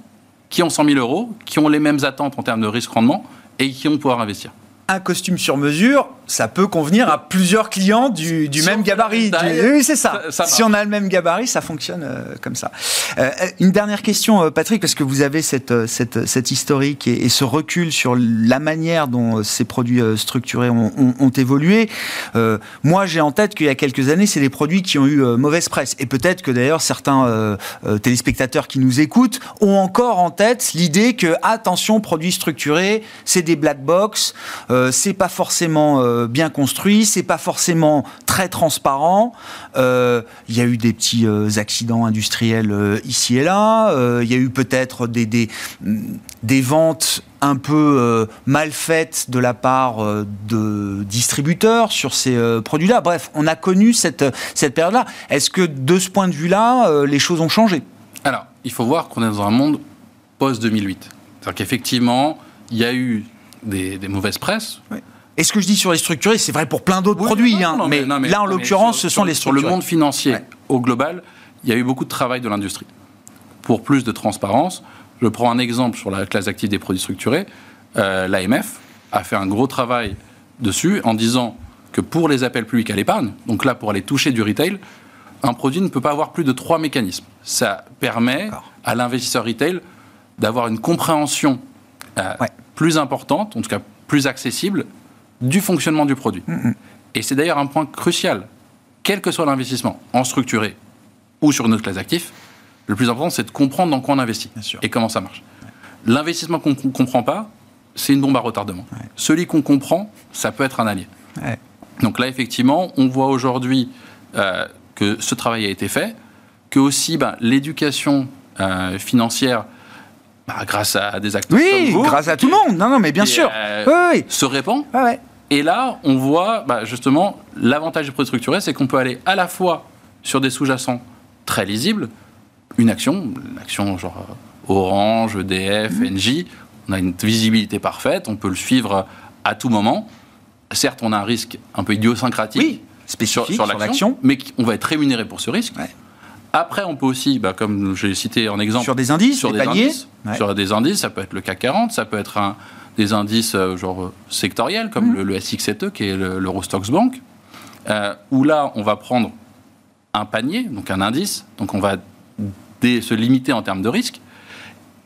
qui ont 100 000 euros, qui ont les mêmes attentes en termes de risque-rendement et qui vont pouvoir investir. Un costume sur mesure, ça peut convenir à plusieurs clients du, du Si même gabarit. Du- oui, c'est ça. ça- ça si on a le même gabarit, ça fonctionne euh, comme ça. Euh, une dernière question, euh, Patrick, parce que vous avez cette, cette, cette historique et, et ce recul sur la manière dont ces produits structurés ont, ont- ont évolué. Euh, moi, j'ai en tête qu'il y a quelques années, c'est des produits qui ont eu mauvaise presse. Et peut-être que d'ailleurs, certains téléspectateurs qui nous écoutent ont encore en tête l'idée que, attention, produits structurés, c'est des black box, c'est pas forcément euh, bien construit, c'est pas forcément très transparent. Euh, Il y a eu des petits euh, accidents industriels ici et là. Il y a eu peut-être des, des, des ventes un peu euh, mal faites de la part euh, de distributeurs sur ces euh, produits-là. Bref, on a connu cette, cette période-là. Est-ce que de ce point de vue-là, les choses ont changé? Alors, il faut voir qu'on est dans un monde post-2008. C'est-à-dire qu'effectivement, il y a eu des, des mauvaises presses. Et ce que je dis sur les structurés, c'est vrai pour plein d'autres Oui, produits. non, hein. non, mais, non, mais- là, en l'occurrence, ce sont sur- les Sur le structurés. monde financier, Ouais. au global, il y a eu beaucoup de travail de l'industrie. Pour plus de transparence, je prends un exemple sur la classe active des produits structurés. Euh, L'AMF a fait un gros travail dessus en disant que pour les appels publics à l'épargne, donc là pour aller toucher du retail, un produit ne peut pas avoir plus de trois mécanismes. Ça permet à l'investisseur retail d'avoir une compréhension euh, Ouais. plus importante, en tout cas plus accessible, du fonctionnement du produit. Et c'est d'ailleurs un point crucial. Quel que soit l'investissement, en structuré ou sur une autre classe d'actifs, le plus important, c'est de comprendre dans quoi on investit et comment ça marche. L'investissement qu'on ne comprend pas, c'est une bombe à retardement. Celui qu'on comprend, ça peut être un allié. Ouais. Donc là, effectivement, on voit aujourd'hui euh, que ce travail a été fait, que aussi ben, l'éducation euh, financière, bah, grâce à des acteurs Oui, comme vous, grâce à tout le monde. Non, non, mais bien sûr. euh, Oui, se répand. Ouais. Et là, on voit bah, justement l'avantage du produit structuré, c'est qu'on peut aller à la fois sur des sous-jacents très lisibles, une action, l'action genre euh, Orange, EDF, Mhm. NJ, on a une visibilité parfaite, on peut le suivre à tout moment. Certes, on a un risque un peu idiosyncratique Oui, spécifique sur sur l'action, mais on va être rémunéré pour ce risque. Ouais. Après, on peut aussi, bah, comme j'ai cité en exemple, Sur des indices, sur des paliers. indices. Ouais. Sur des indices, ça peut être le CAC 40, ça peut être un- des indices euh, genre euh, sectoriels, Mhm. comme le, le SX7E, qui est le- l'Eurostox Bank, euh, où là, on va prendre un panier, donc un indice, donc on va se limiter en termes de risque.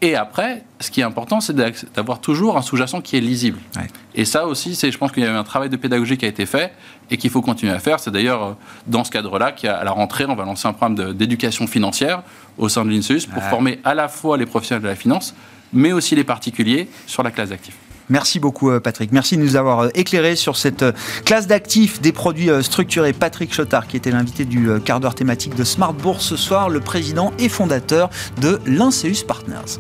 Et après, ce qui est important, c'est d'avoir toujours un sous-jacent qui est lisible. Ouais. Et ça aussi, c'est, je pense qu'il y a eu un travail de pédagogie qui a été fait et qu'il faut continuer à faire. C'est d'ailleurs euh, dans ce cadre-là qu'à la rentrée, on va lancer un programme d'éducation financière au sein de l'INSEUS pour Ouais. former à la fois les professionnels de la finance, mais aussi les particuliers sur la classe d'actifs. Merci beaucoup euh, Patrick. Merci de nous avoir euh, éclairé sur cette euh, classe d'actifs des produits structurés. Patrick Chotard, qui était l'invité du quart d'heure thématique de Smart Bourse ce soir, le président et fondateur de l'Inseus Partners.